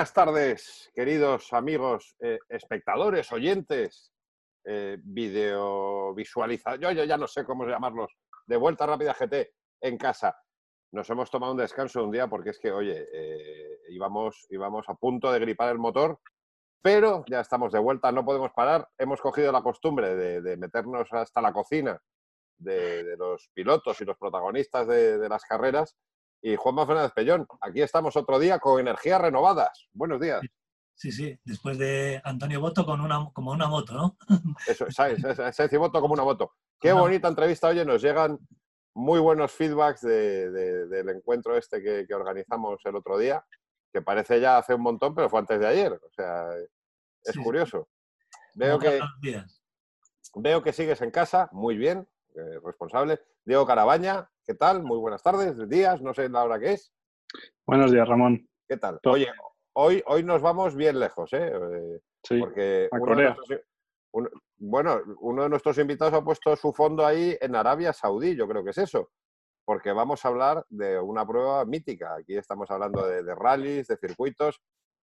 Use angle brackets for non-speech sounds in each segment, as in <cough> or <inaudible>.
buenas tardes, queridos amigos, eh, espectadores, oyentes, eh, video visualizadores, yo, ya no sé cómo llamarlos, de vuelta rápida GT en casa. Nos hemos tomado un descanso un día porque es que, oye, eh, íbamos, íbamos a punto de gripar el motor, pero ya estamos de vuelta, no podemos parar. Hemos cogido la costumbre de, meternos hasta la cocina de, los pilotos y los protagonistas de las carreras y Juanma Fernández Pellón. Aquí estamos otro día con energías renovadas. Buenos días. Sí, sí, después de Antonio Boto con una, como una moto, ¿no? <laughs> Eso, ese Boto como una moto. Qué bonita entrevista, oye, nos llegan muy buenos feedbacks del encuentro este que, organizamos el otro día, que parece ya hace un montón, pero fue antes de ayer. O sea, es curioso. Veo que, veo que sigues en casa, muy bien, eh, responsable. Diego Carabaña, ¿qué tal? Muy buenas tardes, días, no sé la hora que es. Buenos días, Ramón. ¿Qué tal? Oye, hoy, hoy nos vamos bien lejos, ¿eh? eh sí, porque a Corea. bueno, uno de nuestros invitados ha puesto su fondo ahí en Arabia Saudí, yo creo que es eso, porque vamos a hablar de una prueba mítica. Aquí estamos hablando de, de rallies, de circuitos.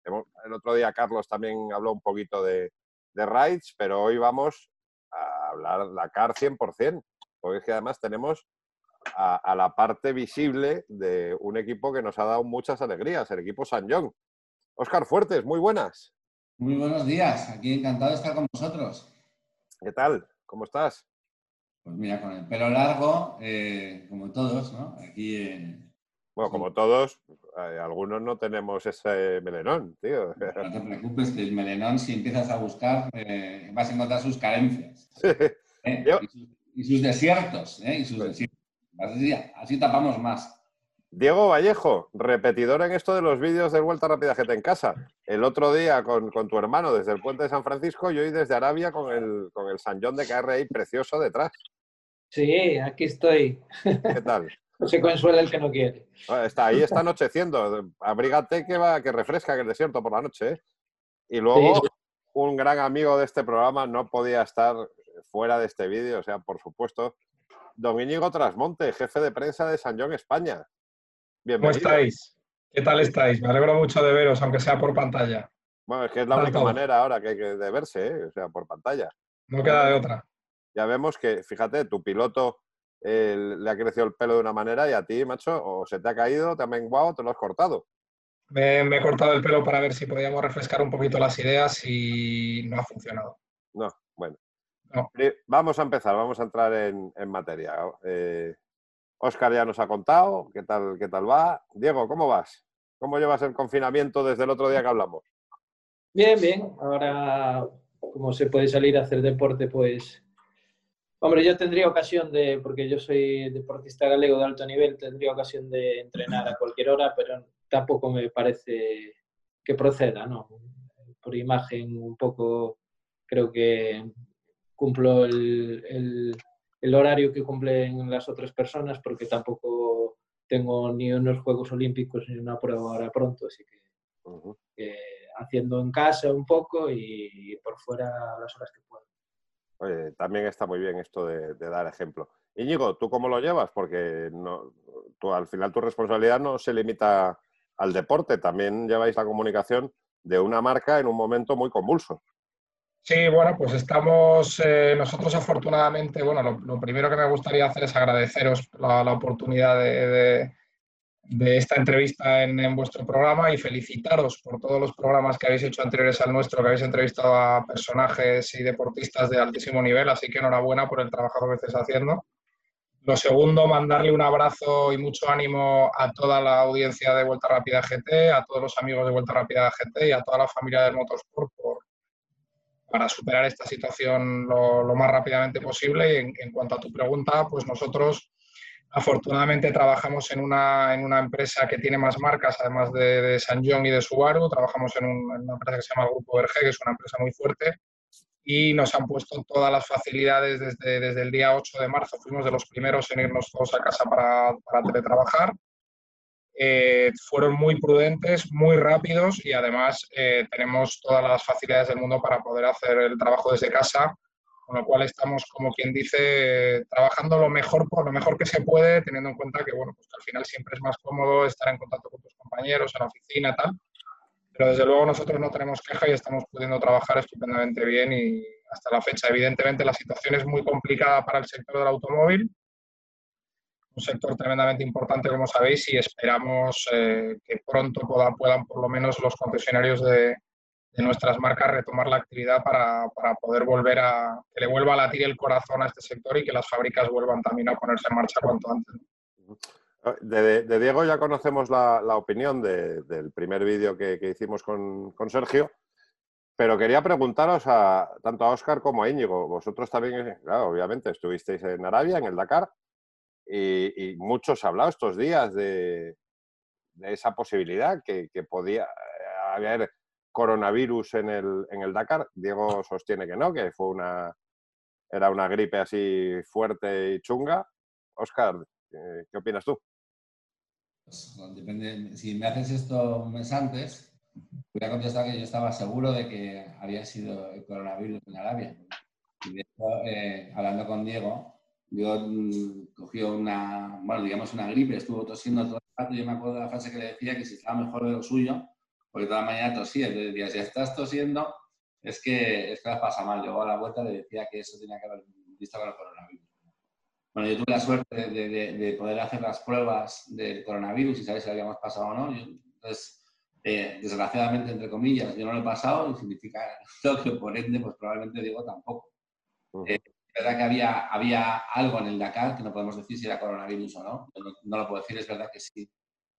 El otro día Carlos también habló un poquito de, de rides, pero hoy vamos a hablar la CAR 100% porque es que además tenemos a, la parte visible de un equipo que nos ha dado muchas alegrías, el equipo San John. Óscar Fuertes, muy buenas. Muy buenos días, aquí encantado de estar con vosotros. ¿Qué tal? ¿Cómo estás? Pues mira, con el pelo largo, eh, como todos, ¿no? Aquí. Eh, bueno, como todos, algunos no tenemos ese melenón, tío. No te preocupes, que el melenón, si empiezas a buscar, vas a encontrar sus carencias. <laughs> y sus desiertos, ¿eh? Y sus desiertos. Así, tapamos más. Diego Vallejo, repetidor en esto de los vídeos de Vuelta Rápida GT en casa. El otro día con, tu hermano desde el puente de San Francisco y hoy desde Arabia con el, con el San John de KRI precioso detrás. Sí, aquí estoy. ¿Qué tal? <laughs> No se consuela el que no quiere. Está ahí, está anocheciendo. Abrígate que va, que refresca que el desierto por la noche. ¿eh? Y luego, un gran amigo de este programa no podía estar fuera de este vídeo, o sea, por supuesto, Dominigo Trasmonte, jefe de prensa de San John, España. Bienvenido. ¿Cómo estáis? ¿Qué tal estáis? Me alegro mucho de veros, aunque sea por pantalla. Bueno, es que es la única manera ahora que hay que de verse, ¿eh? o sea, por pantalla. No queda de otra. Ya vemos que, fíjate, tu piloto le ha crecido el pelo de una manera y a ti, macho, o se te ha caído, te ha menguado, te lo has cortado. Me, me, he cortado el pelo para ver si podíamos refrescar un poquito las ideas y no ha funcionado. No, bueno. Vamos a empezar, vamos a entrar en, materia. Oscar eh, ya nos ha contado qué tal, qué tal va. Diego, ¿cómo vas? ¿Cómo llevas el confinamiento desde el otro día que hablamos? Bien, bien. Ahora, como se puede salir a hacer deporte, pues... Hombre, yo tendría ocasión de, porque yo soy deportista galego de alto nivel, tendría ocasión de entrenar a cualquier hora, pero tampoco me parece que proceda, ¿no? Por imagen un poco, creo que cumplo el, horario que cumplen las otras personas porque tampoco tengo ni unos Juegos Olímpicos ni una prueba ahora pronto, así que haciendo en casa un poco y por fuera las horas que puedo. También está muy bien esto de, dar ejemplo. Íñigo, ¿tú cómo lo llevas? Porque no, al final tu responsabilidad no se limita al deporte, también lleváis la comunicación de una marca en un momento muy convulso. Sí, bueno, pues estamos eh, nosotros afortunadamente, bueno, lo, primero que me gustaría hacer es agradeceros la, oportunidad de, esta entrevista en, vuestro programa y felicitaros por todos los programas que habéis hecho anteriores al nuestro, que habéis entrevistado a personajes y deportistas de altísimo nivel, así que enhorabuena por el trabajo que estáis haciendo. Lo segundo, mandarle un abrazo y mucho ánimo a toda la audiencia de Vuelta Rápida GT, a todos los amigos de Vuelta Rápida GT y a toda la familia del Motorsport por para superar esta situación lo, más rápidamente posible. Y en, cuanto a tu pregunta, pues nosotros afortunadamente trabajamos en una, en una empresa que tiene más marcas, además de, de San John y de Subaru. Trabajamos en, una empresa que se llama Grupo Verge, que es una empresa muy fuerte. Y nos han puesto todas las facilidades desde, desde el día 8 de marzo. Fuimos de los primeros en irnos todos a casa para, para teletrabajar. Eh, fueron muy prudentes, muy rápidos y además eh, tenemos todas las facilidades del mundo para poder hacer el trabajo desde casa, con lo cual estamos, como quien dice, trabajando lo mejor por lo mejor que se puede, teniendo en cuenta que, bueno, pues al final siempre es más cómodo estar en contacto con tus compañeros en la oficina, tal. pero desde luego nosotros no tenemos queja y estamos pudiendo trabajar estupendamente bien y hasta la fecha. Evidentemente la situación es muy complicada para el sector del automóvil, un sector tremendamente importante, como sabéis, y esperamos eh, que pronto puedan, puedan, por lo menos los concesionarios de, de nuestras marcas retomar la actividad para, para, poder volver a que le vuelva a latir el corazón a este sector y que las fábricas vuelvan también a ponerse en marcha cuanto antes. De, Diego ya conocemos la, la opinión de, del primer vídeo que, que, hicimos con, con, Sergio, pero quería preguntaros a tanto a Óscar como a Íñigo. Vosotros también, claro, obviamente, estuvisteis en Arabia, en el Dakar, y, muchos ha hablado estos días de, de esa posibilidad que, que podía haber coronavirus en el, en el Dakar. Diego sostiene que no, que fue una, era una gripe así fuerte y chunga. Oscar, ¿qué opinas tú? Pues, depende, si me haces esto un mes antes, voy a contestar que yo estaba seguro de que había sido el coronavirus en Arabia. Y de hecho, eh, hablando con Diego, yo mm, cogió una, bueno, digamos una gripe, estuvo tosiendo todo el rato. Yo me acuerdo de la frase que le decía que si estaba mejor de lo suyo, porque toda la mañana tosía. Entonces decía, si estás tosiendo, es que, es que las pasa mal. Yo a la vuelta le decía que eso tenía que haber visto con el coronavirus. Bueno, yo tuve la suerte de, de, de, poder hacer las pruebas del coronavirus y saber si habíamos pasado o no. Yo, entonces, eh, desgraciadamente, entre comillas, yo no lo he pasado y significa <laughs> que por ende, pues probablemente digo tampoco. Uh -huh. eh, es verdad que había, había algo en el Dakar que no podemos decir si era coronavirus o no. No, no lo puedo decir, es verdad que sí,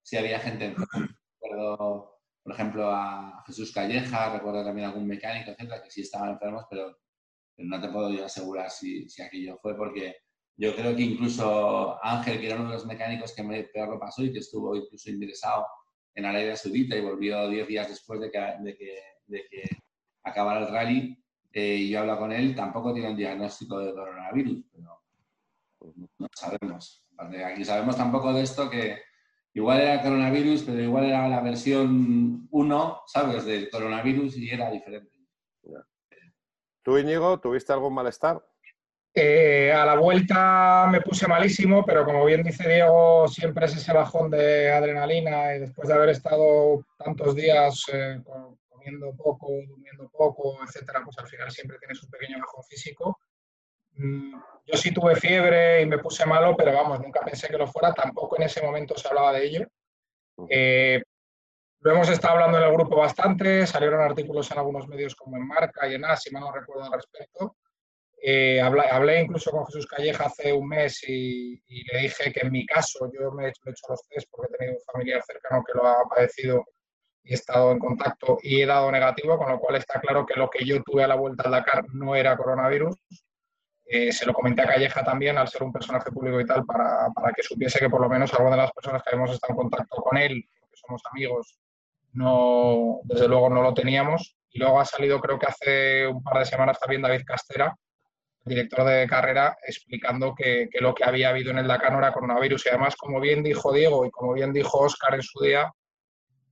sí había gente. <clears throat> Recuerdo por ejemplo, a Jesús Calleja, recuerdo también a algún mecánico, etcétera, que sí estaban enfermos, pero, pero no te puedo yo asegurar si, si, aquello fue, porque yo creo que incluso Ángel, que era uno de los mecánicos que me, peor lo pasó y que estuvo incluso ingresado en Arabia Saudita y volvió 10 días después de que, de que, de que acabara el rally, eh, y yo hablo con él, tampoco tiene un diagnóstico de coronavirus, pero no sabemos. Aquí sabemos tampoco de esto que igual era coronavirus, pero igual era la versión 1, ¿sabes?, del coronavirus y era diferente. ¿Tú, Íñigo, tuviste algún malestar? Eh, a la vuelta me puse malísimo, pero como bien dice Diego, siempre es ese bajón de adrenalina y después de haber estado tantos días eh, comiendo poco, durmiendo poco, etcétera, pues al final siempre tienes un pequeño bajón físico. Mm, yo sí tuve fiebre y me puse malo, pero vamos, nunca pensé que lo fuera, tampoco en ese momento se hablaba de ello. Eh, lo hemos estado hablando en el grupo bastante, salieron artículos en algunos medios como en Marca y en AS, si mal no recuerdo al respecto. Eh, hablé, hablé, incluso con Jesús Calleja hace un mes y, y, le dije que en mi caso, yo me he hecho, he hecho los test porque he tenido un familiar cercano que lo ha padecido y he estado en contacto y he dado negativo, con lo cual está claro que lo que yo tuve a la vuelta al Dakar no era coronavirus. Eh, se lo comenté a Calleja también, al ser un personaje público y tal, para, para, que supiese que por lo menos alguna de las personas que habíamos estado en contacto con él, porque somos amigos, no, desde luego no lo teníamos. Y luego ha salido, creo que hace un par de semanas también David Castera, director de carrera, explicando que, que, lo que había habido en el Dakar no era coronavirus. Y además, como bien dijo Diego y como bien dijo Oscar en su día,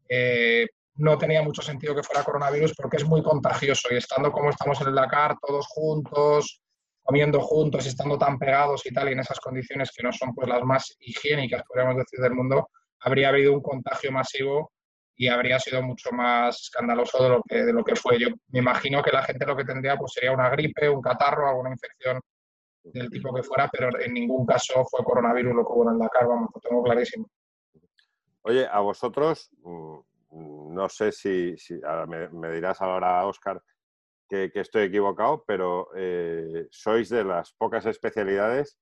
eh, no tenía mucho sentido que fuera coronavirus porque es muy contagioso. Y estando como estamos en el Dakar, todos juntos, comiendo juntos, estando tan pegados y tal, y en esas condiciones que no son pues las más higiénicas, podríamos decir, del mundo, habría habido un contagio masivo y habría sido mucho más escandaloso de lo que, de lo que fue. Yo me imagino que la gente lo que tendría pues sería una gripe, un catarro, alguna infección del tipo que fuera, pero en ningún caso fue coronavirus lo que hubo en el Dakar, vamos, lo tengo clarísimo. Oye, a vosotros, mm, no sé si, si me, me, dirás ahora, Oscar, que, estoy equivocado, pero eh, sois de las pocas especialidades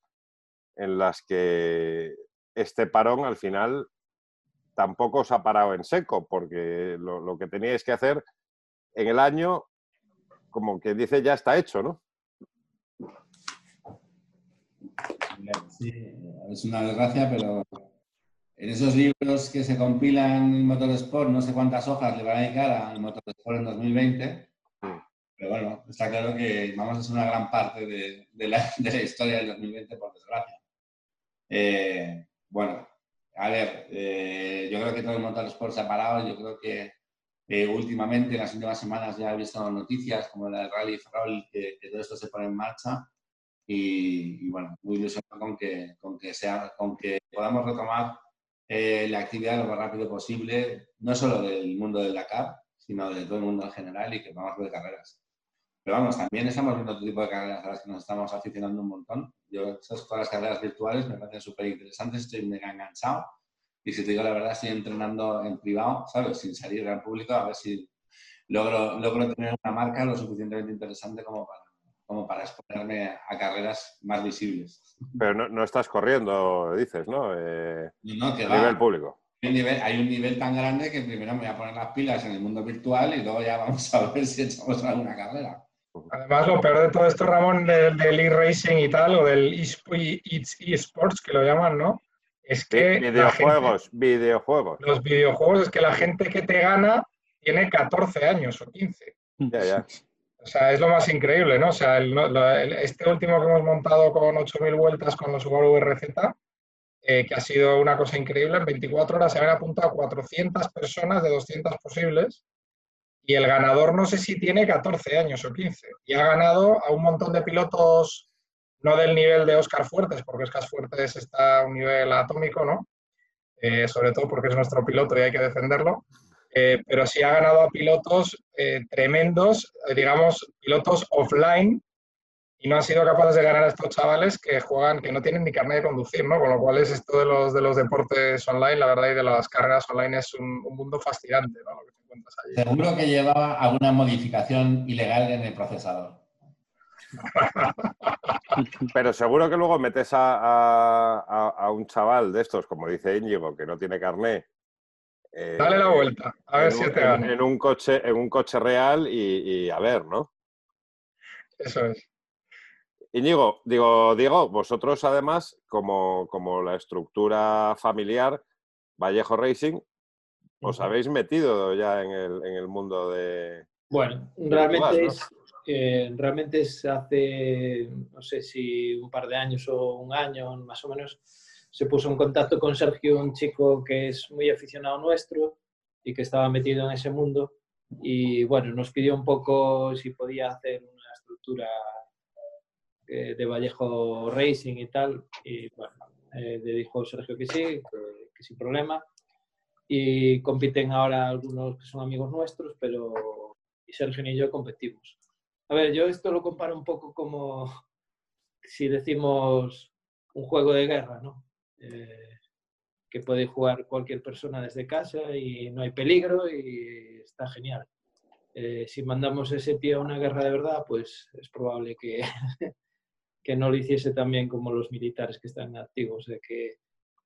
en las que este parón al final tampoco os ha parado en seco, porque lo, lo, que teníais que hacer en el año, como que dice, ya está hecho, ¿no? Sí, es una desgracia, pero en esos libros que se compilan en Motorsport, no sé cuántas hojas le van a dedicar al Motorsport en 2020, pero bueno, está claro que vamos a ser una gran parte de, <laughs> la, historia del 2020, por desgracia. Eh, bueno, a ver, eh, yo creo que todo el motorsport se ha parado. Yo creo que eh, últimamente, en las últimas semanas, ya he visto noticias como la del Rally Ferrol, que, que, todo esto se pone en marcha. Y, bueno, muy ilusionado con que, con que, podamos retomar la actividad lo más rápido posible, no solo del mundo del Dakar, sino de todo el mundo en general y que a ver carreras. Pero vamos, también estamos viendo otro tipo de carreras a las que nos estamos aficionando un montón. Yo, esas todas las carreras virtuales me parecen súper interesantes, estoy mega enganchado. Y si te digo la verdad, estoy entrenando en privado, ¿sabes? Sin salir al público, a ver si logro, logro tener una marca lo suficientemente interesante como para, como para exponerme a carreras más visibles. Pero no, no estás corriendo, dices, ¿no? Eh, no, que a va. nivel público. Hay un, nivel, hay un nivel tan grande que primero me voy a poner las pilas en el mundo virtual y luego ya vamos a ver si echamos alguna carrera. Además, lo peor de todo esto, Ramón, del, del e-racing y tal, o del e-sports, que lo llaman, ¿no? Es que. Videojuegos, gente- videojuegos. los videojuegos es que la gente que te gana tiene 14 años o 15. Ya, ya. O sea, es lo más increíble, ¿no? O sea, el- el- este último que hemos montado con 8.000 vueltas con los Subaru RZ, eh, que ha sido una cosa increíble, en 24 horas se habían apuntado 400 personas de 200 posibles y el ganador no sé si tiene 14 años o 15. Y ha ganado a un montón de pilotos, no del nivel de Oscar Fuertes, porque Oscar Fuertes está a un nivel atómico, ¿no? Eh, sobre todo porque es nuestro piloto y hay que defenderlo. Eh, pero sí ha ganado a pilotos eh, tremendos, digamos, pilotos offline, y no han sido capaces de ganar a estos chavales que juegan, que no tienen ni carnet de conducir, ¿no? Con lo cual es esto de los, de los deportes online, la verdad, y de las carreras online es un, un mundo fascinante, ¿no? Encuentras allí. Seguro que llevaba alguna modificación ilegal en el procesador. <laughs> Pero seguro que luego metes a, a- a- a un chaval de estos, como dice Íñigo, que no tiene carné. eh, Dale la vuelta, a ver en si un- te en- gana. En un coche, en un coche real y, y a ver, ¿no? Eso es. Íñigo, digo, Diego, vosotros además, como, como la estructura familiar Vallejo Racing, os habéis metido ya en el, en el mundo de... Bueno, Virtual, realmente ¿no? es, eh, realmente es hace, no sé si un par de años o un año más o menos, se puso en contacto con Sergio, un chico que es muy aficionado nuestro y que estaba metido en ese mundo. Y bueno, nos pidió un poco si podía hacer una estructura eh, de Vallejo Racing y tal. Y bueno, eh, le dijo Sergio que sí, que, que sin problema. Y compiten ahora algunos que son amigos nuestros, pero y Sergio y yo competimos. A ver, yo esto lo comparo un poco como <laughs> si decimos un juego de guerra, ¿no? Eh, que puede jugar cualquier persona desde casa y no hay peligro y está genial. Eh, si mandamos ese tío a una guerra de verdad, pues es probable que, <laughs> que no lo hiciese también como los militares que están activos, de que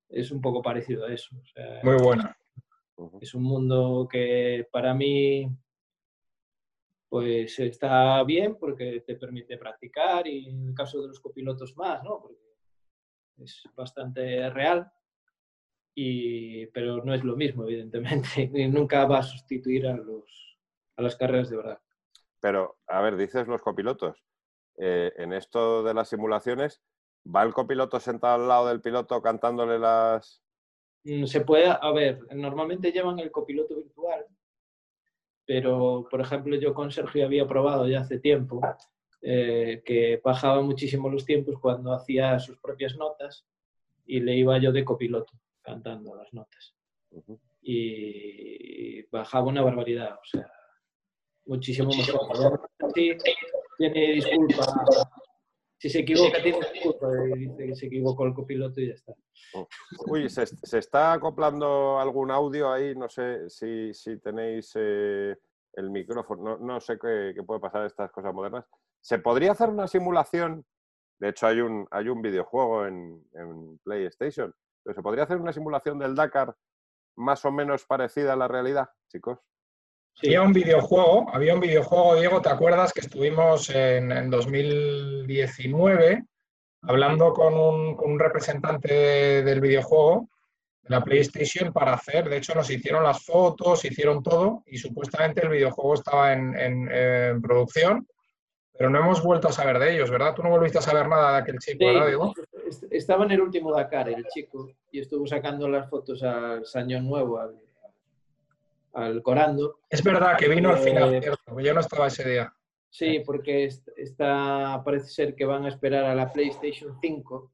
es un poco parecido a eso. O sea, Muy buena. Es un mundo que para mí pues está bien porque te permite practicar y en el caso de los copilotos más, ¿no? Porque es bastante real, y, pero no es lo mismo, evidentemente, <laughs> y nunca va a sustituir a, los, a las carreras de verdad. Pero, a ver, dices los copilotos. Eh, en esto de las simulaciones, ¿va el copiloto sentado al lado del piloto cantándole las... Mm, Se puede, a ver, normalmente llevan el copiloto virtual, pero por ejemplo yo con Sergio había probado ya hace tiempo eh, que bajaba muchísimo los tiempos cuando hacía sus propias notas y le iba yo de copiloto cantando las notas. Y bajaba una barbaridad, o sea, muchísimo mejor. Sí, tiene disculpa. Si se equivoca, tiene Dice que se equivocó el copiloto y ya está. Uy, ¿se, se está acoplando algún audio ahí? No sé si, si tenéis eh, el micrófono. No, no sé qué, qué puede pasar estas cosas modernas. ¿Se podría hacer una simulación? De hecho, hay un, hay un videojuego en, en PlayStation. Pero ¿Se podría hacer una simulación del Dakar más o menos parecida a la realidad, chicos? Sí. Había un videojuego, había un videojuego, Diego, ¿te acuerdas que estuvimos en, en 2019 hablando con un, con un representante de- del videojuego, de la PlayStation, para hacer, de hecho nos hicieron las fotos, hicieron todo y supuestamente el videojuego estaba en, en- en producción, pero no hemos vuelto a saber de ellos, ¿verdad? Tú no volviste a saber nada de aquel chico, Sí, ¿verdad, Diego? est- estaba en el último Dakar, el chico, y estuvo sacando las fotos al Sañón Nuevo, al, al Corando. Es verdad que vino al final, Eh, cierto, yo no estaba ese día. Sí, porque est- está, parece ser que van a esperar a la PlayStation 5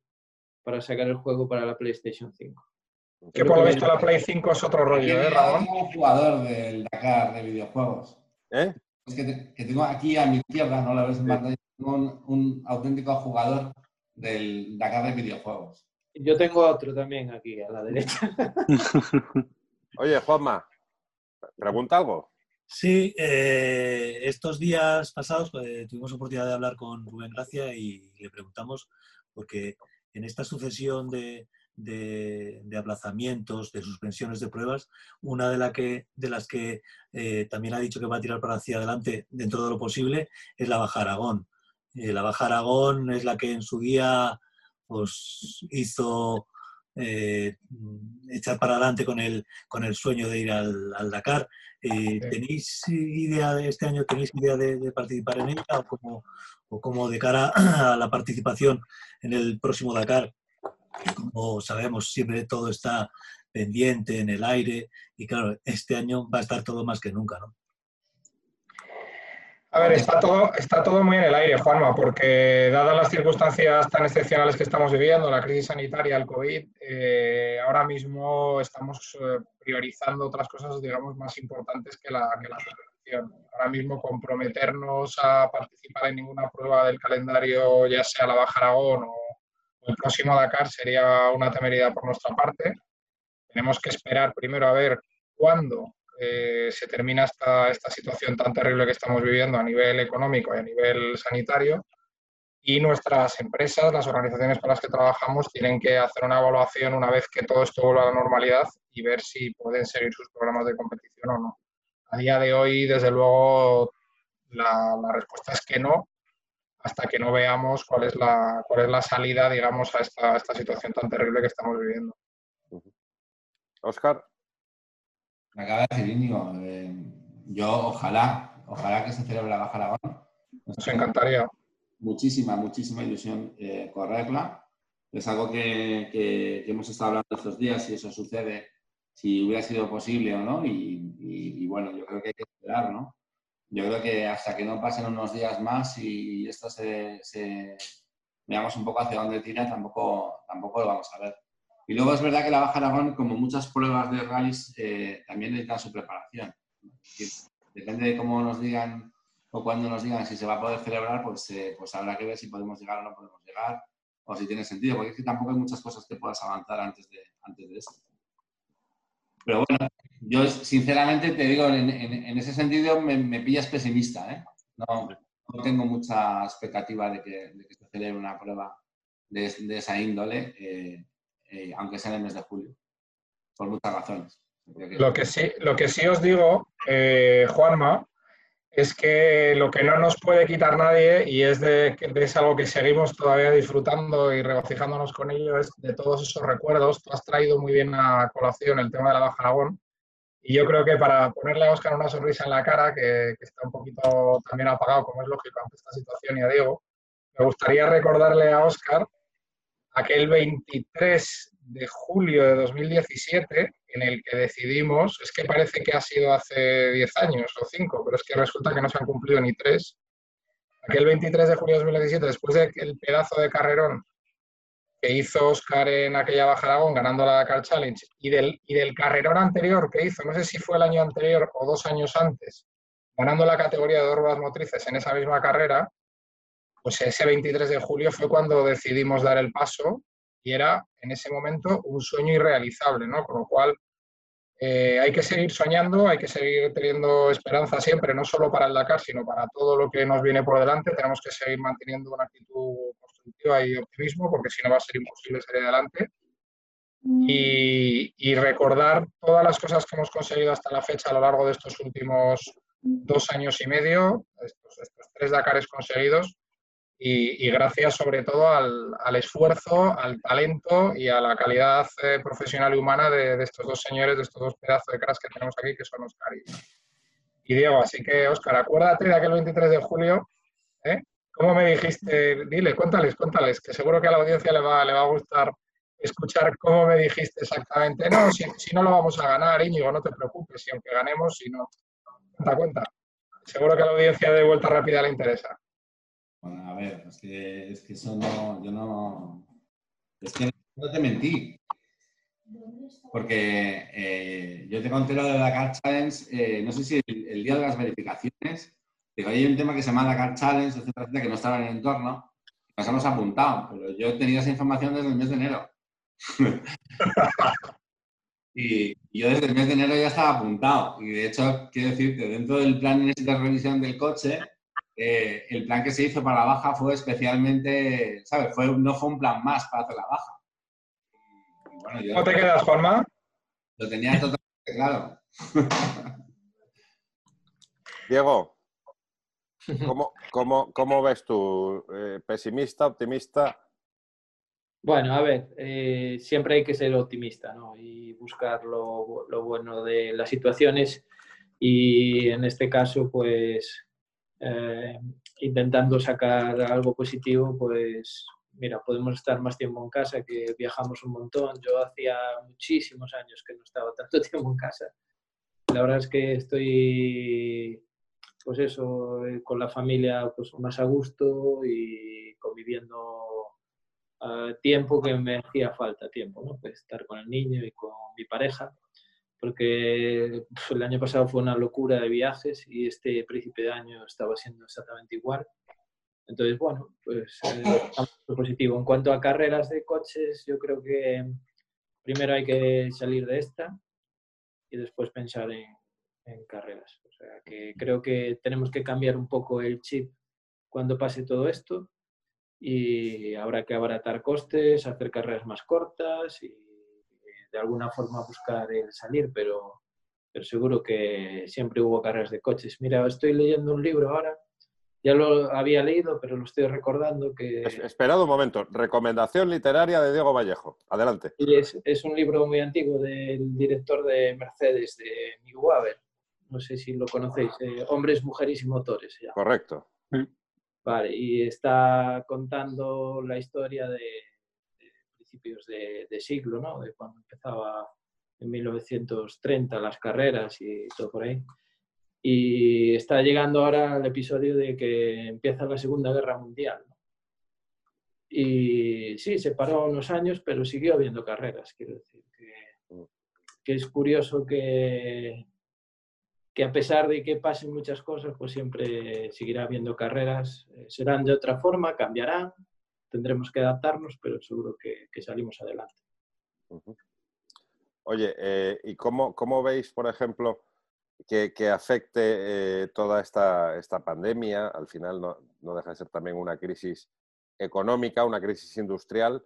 para sacar el juego para la PlayStation 5. Que por lo visto la Play 5 es otro rollo, ¿eh, Ramón? un jugador del Dakar de videojuegos. ¿Eh? Es que, tengo aquí a mi izquierda, no la ves en pantalla, un, un auténtico jugador del Dakar de videojuegos. Yo tengo otro también aquí a la derecha. <laughs> <laughs> Oye, Juanma, ¿pregunta algo? Sí, eh, estos días pasados pues, tuvimos oportunidad de hablar con Rubén Gracia y le preguntamos, porque en esta sucesión de, aplazamientos, de suspensiones de pruebas, una de, la que, de las que eh, también ha dicho que va a tirar para hacia adelante dentro de lo posible es la Baja Aragón. Eh, la Baja Aragón es la que en su día pues, hizo eh, echar para adelante con el, con el sueño de ir al, Dakar. Eh, ¿Tenéis idea de este año, tenéis idea de, participar en ella o como, o como de cara a la participación en el próximo Dakar? Como sabemos, siempre todo está pendiente en el aire y claro, este año va a estar todo más que nunca, ¿no? A ver, está todo, está todo muy en el aire, Juanma, porque dadas las circunstancias tan excepcionales que estamos viviendo, la crisis sanitaria, el COVID, eh, ahora mismo estamos eh, priorizando otras cosas, digamos, más importantes que la, que la Ahora mismo comprometernos a participar en ninguna prueba del calendario, ya sea la Baja Aragón o el próximo Dakar, sería una temeridad por nuestra parte. Tenemos que esperar primero a ver cuándo eh, se termina esta, situación tan terrible que estamos viviendo a nivel económico y a nivel sanitario y nuestras empresas, las organizaciones con las que trabajamos, tienen que hacer una evaluación una vez que todo esto vuelva a la normalidad y ver si pueden seguir sus programas de competición o no. A día de hoy, desde luego, la, la respuesta es que no, hasta que no veamos cuál es la, cuál es la salida, digamos, a esta, a esta situación tan terrible que estamos viviendo. Oscar me acaba de decir Íñigo, eh, yo ojalá, ojalá que se celebre la Baja Aragón. Nos encantaría. Muchísima, muchísima ilusión eh, correrla. Es algo que, hemos estado hablando estos días, si eso sucede, si hubiera sido posible o no. Y, bueno, yo creo que hay que esperar, ¿no? Yo creo que hasta que no pasen unos días más y esto se, se veamos un poco hacia dónde tira, tampoco, tampoco lo vamos a ver. Y luego es verdad que la Baja Aragón, como muchas pruebas de rallies, eh, también necesita su preparación. Depende de cómo nos digan o cuando nos digan si se va a poder celebrar, pues, eh, pues habrá que ver si podemos llegar o no podemos llegar, o si tiene sentido, porque es que tampoco hay muchas cosas que puedas avanzar antes de, antes de esto. Pero bueno, yo sinceramente te digo, en, ese sentido me, pillas pesimista. ¿eh? No, no, tengo mucha expectativa de que, de que se celebre una prueba de, de esa índole. Eh, eh, aunque sea en el mes de julio, por muchas razones. Lo que sí, lo que sí os digo, eh, Juanma, es que lo que no nos puede quitar nadie, y es, de, es algo que seguimos todavía disfrutando y regocijándonos con ello, es de todos esos recuerdos. Tú has traído muy bien a colación el tema de la Baja Aragón, y yo creo que para ponerle a Oscar una sonrisa en la cara, que, que, está un poquito también apagado, como es lógico ante esta situación, y a Diego, me gustaría recordarle a Oscar aquel 23 de julio de 2017 en el que decidimos, es que parece que ha sido hace 10 años o 5, pero es que resulta que no se han cumplido ni 3. Aquel 23 de julio de 2017, después del pedazo de carrerón que hizo Oscar en aquella Baja Aragón ganando la Dakar Challenge y del, y del carrerón anterior que hizo, no sé si fue el año anterior o dos años antes, ganando la categoría de dos motrices en esa misma carrera, pues ese 23 de julio fue cuando decidimos dar el paso y era en ese momento un sueño irrealizable, ¿no? Con lo cual eh, hay que seguir soñando, hay que seguir teniendo esperanza siempre, no solo para el Dakar, sino para todo lo que nos viene por delante. Tenemos que seguir manteniendo una actitud constructiva y optimismo, porque si no va a ser imposible salir adelante. Y, y, recordar todas las cosas que hemos conseguido hasta la fecha a lo largo de estos últimos dos años y medio, estos, estos tres Dakares conseguidos, y, gracias sobre todo al, esfuerzo, al talento y a la calidad eh, profesional y humana de, estos dos señores, de estos dos pedazos de caras que tenemos aquí, que son Oscar y, Diego. Así que, Oscar, acuérdate de aquel 23 de julio. ¿eh? ¿Cómo me dijiste? Dile, cuéntales, cuéntales, que seguro que a la audiencia le va, le va a gustar escuchar cómo me dijiste exactamente. No, si, si no lo vamos a ganar, Íñigo, no te preocupes, si aunque ganemos, si no. Cuenta, cuenta. Seguro que a la audiencia de vuelta rápida le interesa. Bueno, a ver, es que, es que eso no, yo no, es que no te mentí. porque eh, yo te conté lo de la Car Challenge, eh, no sé si el, día de las verificaciones, digo, hay un tema que se llama la Car Challenge, etcétera, que no estaba en el entorno, nos hemos apuntado, pero yo tenía esa información desde el mes de enero. <laughs> y, yo desde el mes de enero ya estaba apuntado. Y de hecho, quiero decir que dentro del plan de revisión del coche, eh, el plan que se hizo para la baja fue especialmente, ¿sabes? Fue, no fue un plan más para hacer la baja. ¿Cómo te quedas, Juanma? Lo tenía totalmente claro. <laughs> Diego, ¿cómo, cómo, ves tú? Eh, ¿Pesimista, optimista? Bueno, a ver, eh, siempre hay que ser optimista ¿no? y buscar lo, lo, bueno de las situaciones y en este caso, pues eh, intentando sacar algo positivo, pues mira, podemos estar más tiempo en casa, que viajamos un montón. Yo hacía muchísimos años que no estaba <laughs> tanto tiempo en casa. La verdad es que estoy, pues eso, eh, con la familia pues más a gusto y conviviendo tiempo que me hacía falta, tiempo, ¿no? Pues estar con el niño y con mi pareja porque el año pasado fue una locura de viajes y este principio de año estaba siendo exactamente igual. Entonces, bueno, pues eh, positivo. En cuanto a carreras de coches, yo creo que primero hay que salir de esta y después pensar en, en carreras. O sea, que creo que tenemos que cambiar un poco el chip cuando pase todo esto y habrá que abaratar costes, hacer carreras más cortas y de alguna forma buscar el salir, pero, pero seguro que siempre hubo carreras de coches. Mira, estoy leyendo un libro ahora, ya lo había leído, pero lo estoy recordando que... Esperado un momento, recomendación literaria de Diego Vallejo, adelante. Es, es un libro muy antiguo del director de Mercedes, de Mick Waber, no sé si lo conocéis, eh, Hombres, Mujeres y Motores. Correcto. Vale, y está contando la historia de, principios de, siglo, ¿no? de cuando empezaba en 1930 las carreras y todo por ahí. Y está llegando ahora el episodio de que empieza la Segunda Guerra Mundial. Y sí, se paró unos años, pero siguió habiendo carreras. Quiero decir que, que es curioso que, que a pesar de que pasen muchas cosas, pues siempre seguirá habiendo carreras. Eh, serán de otra forma, cambiarán, tendremos que adaptarnos, pero seguro que, salimos adelante. Oye, eh, ¿y cómo, cómo, veis, por ejemplo, que, afecte eh, toda esta, esta, pandemia? Al final no, deja de ser también una crisis económica, una crisis industrial,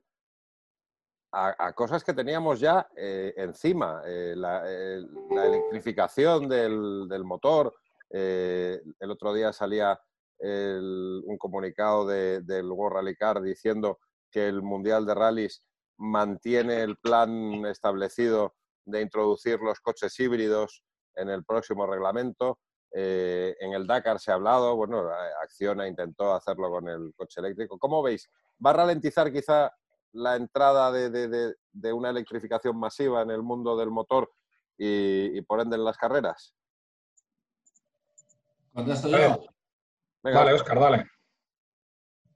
a, cosas que teníamos ya eh, encima. La, electrificación del motor. el otro día salía un comunicado del World Rally Car diciendo que el Mundial de Rallys mantiene el plan establecido de introducir los coches híbridos en el próximo reglamento. Eh, en el Dakar se ha hablado, bueno, Acciona intentó hacerlo con el coche eléctrico. ¿Cómo veis? ¿Va a ralentizar quizá la entrada de, una electrificación masiva en el mundo del motor y, por ende en las carreras? Contesto yo. Vale, Oscar, dale.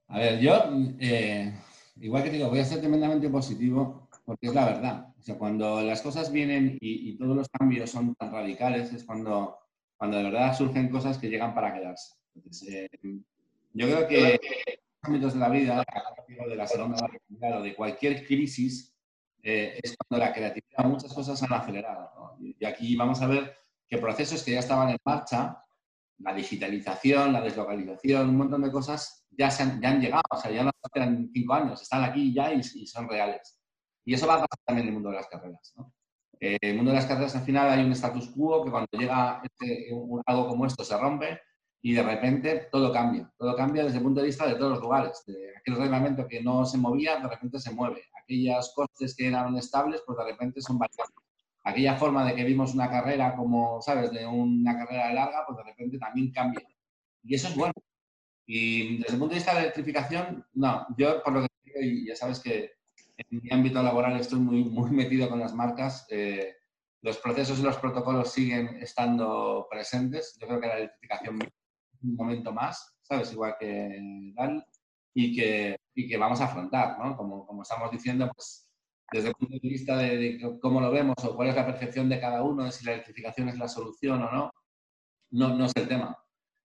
A ver, yo, eh, igual que digo, voy a ser tremendamente positivo porque es la verdad. O sea, cuando las cosas vienen y, todos los cambios son tan radicales, es cuando, cuando de verdad surgen cosas que llegan para quedarse. Eh, yo creo que en los ámbitos de la vida, de la salud o de cualquier crisis, eh, es cuando la creatividad, muchas cosas han acelerado. Y aquí vamos a ver que procesos que ya estaban en marcha, la digitalización, la deslocalización, un montón de cosas ya, se han, ya han llegado, o sea, ya no esperan cinco años, están aquí ya y, son reales. Y eso va a pasar también en el mundo de las carreras. Eh, en el mundo de las carreras, al final, hay un status quo que cuando llega este, algo como esto se rompe y de repente todo cambia. Todo cambia desde el punto de vista de todos los lugares. De aquel reglamento que no se movía, de repente se mueve. Aquellas costes que eran estables, pues de repente son variables aquella forma de que vimos una carrera como, ¿sabes?, de una carrera larga, pues de repente también cambia. Y eso es bueno. Y desde el punto de vista de la electrificación, no, yo por lo que y ya sabes que en mi ámbito laboral estoy muy, muy metido con las marcas, eh, los procesos y los protocolos siguen estando presentes. Yo creo que la electrificación es un momento más, ¿sabes? Igual que tal, y que, y que vamos a afrontar, ¿no? Como, como estamos diciendo, pues desde el punto de vista de, cómo lo vemos o cuál es la percepción de cada uno, de si la electrificación es la solución o no, no, no es el tema.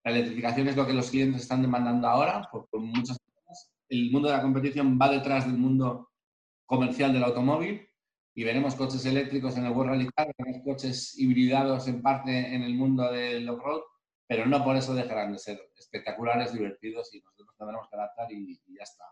La electrificación es lo que los clientes están demandando ahora, por, muchas cosas. El mundo de la competición va detrás del mundo comercial del automóvil y veremos coches eléctricos en el World Rally Car, veremos coches hibridados en parte en el mundo del off-road, pero no por eso dejarán de ser espectaculares, divertidos y nosotros tendremos que adaptar y, ya está.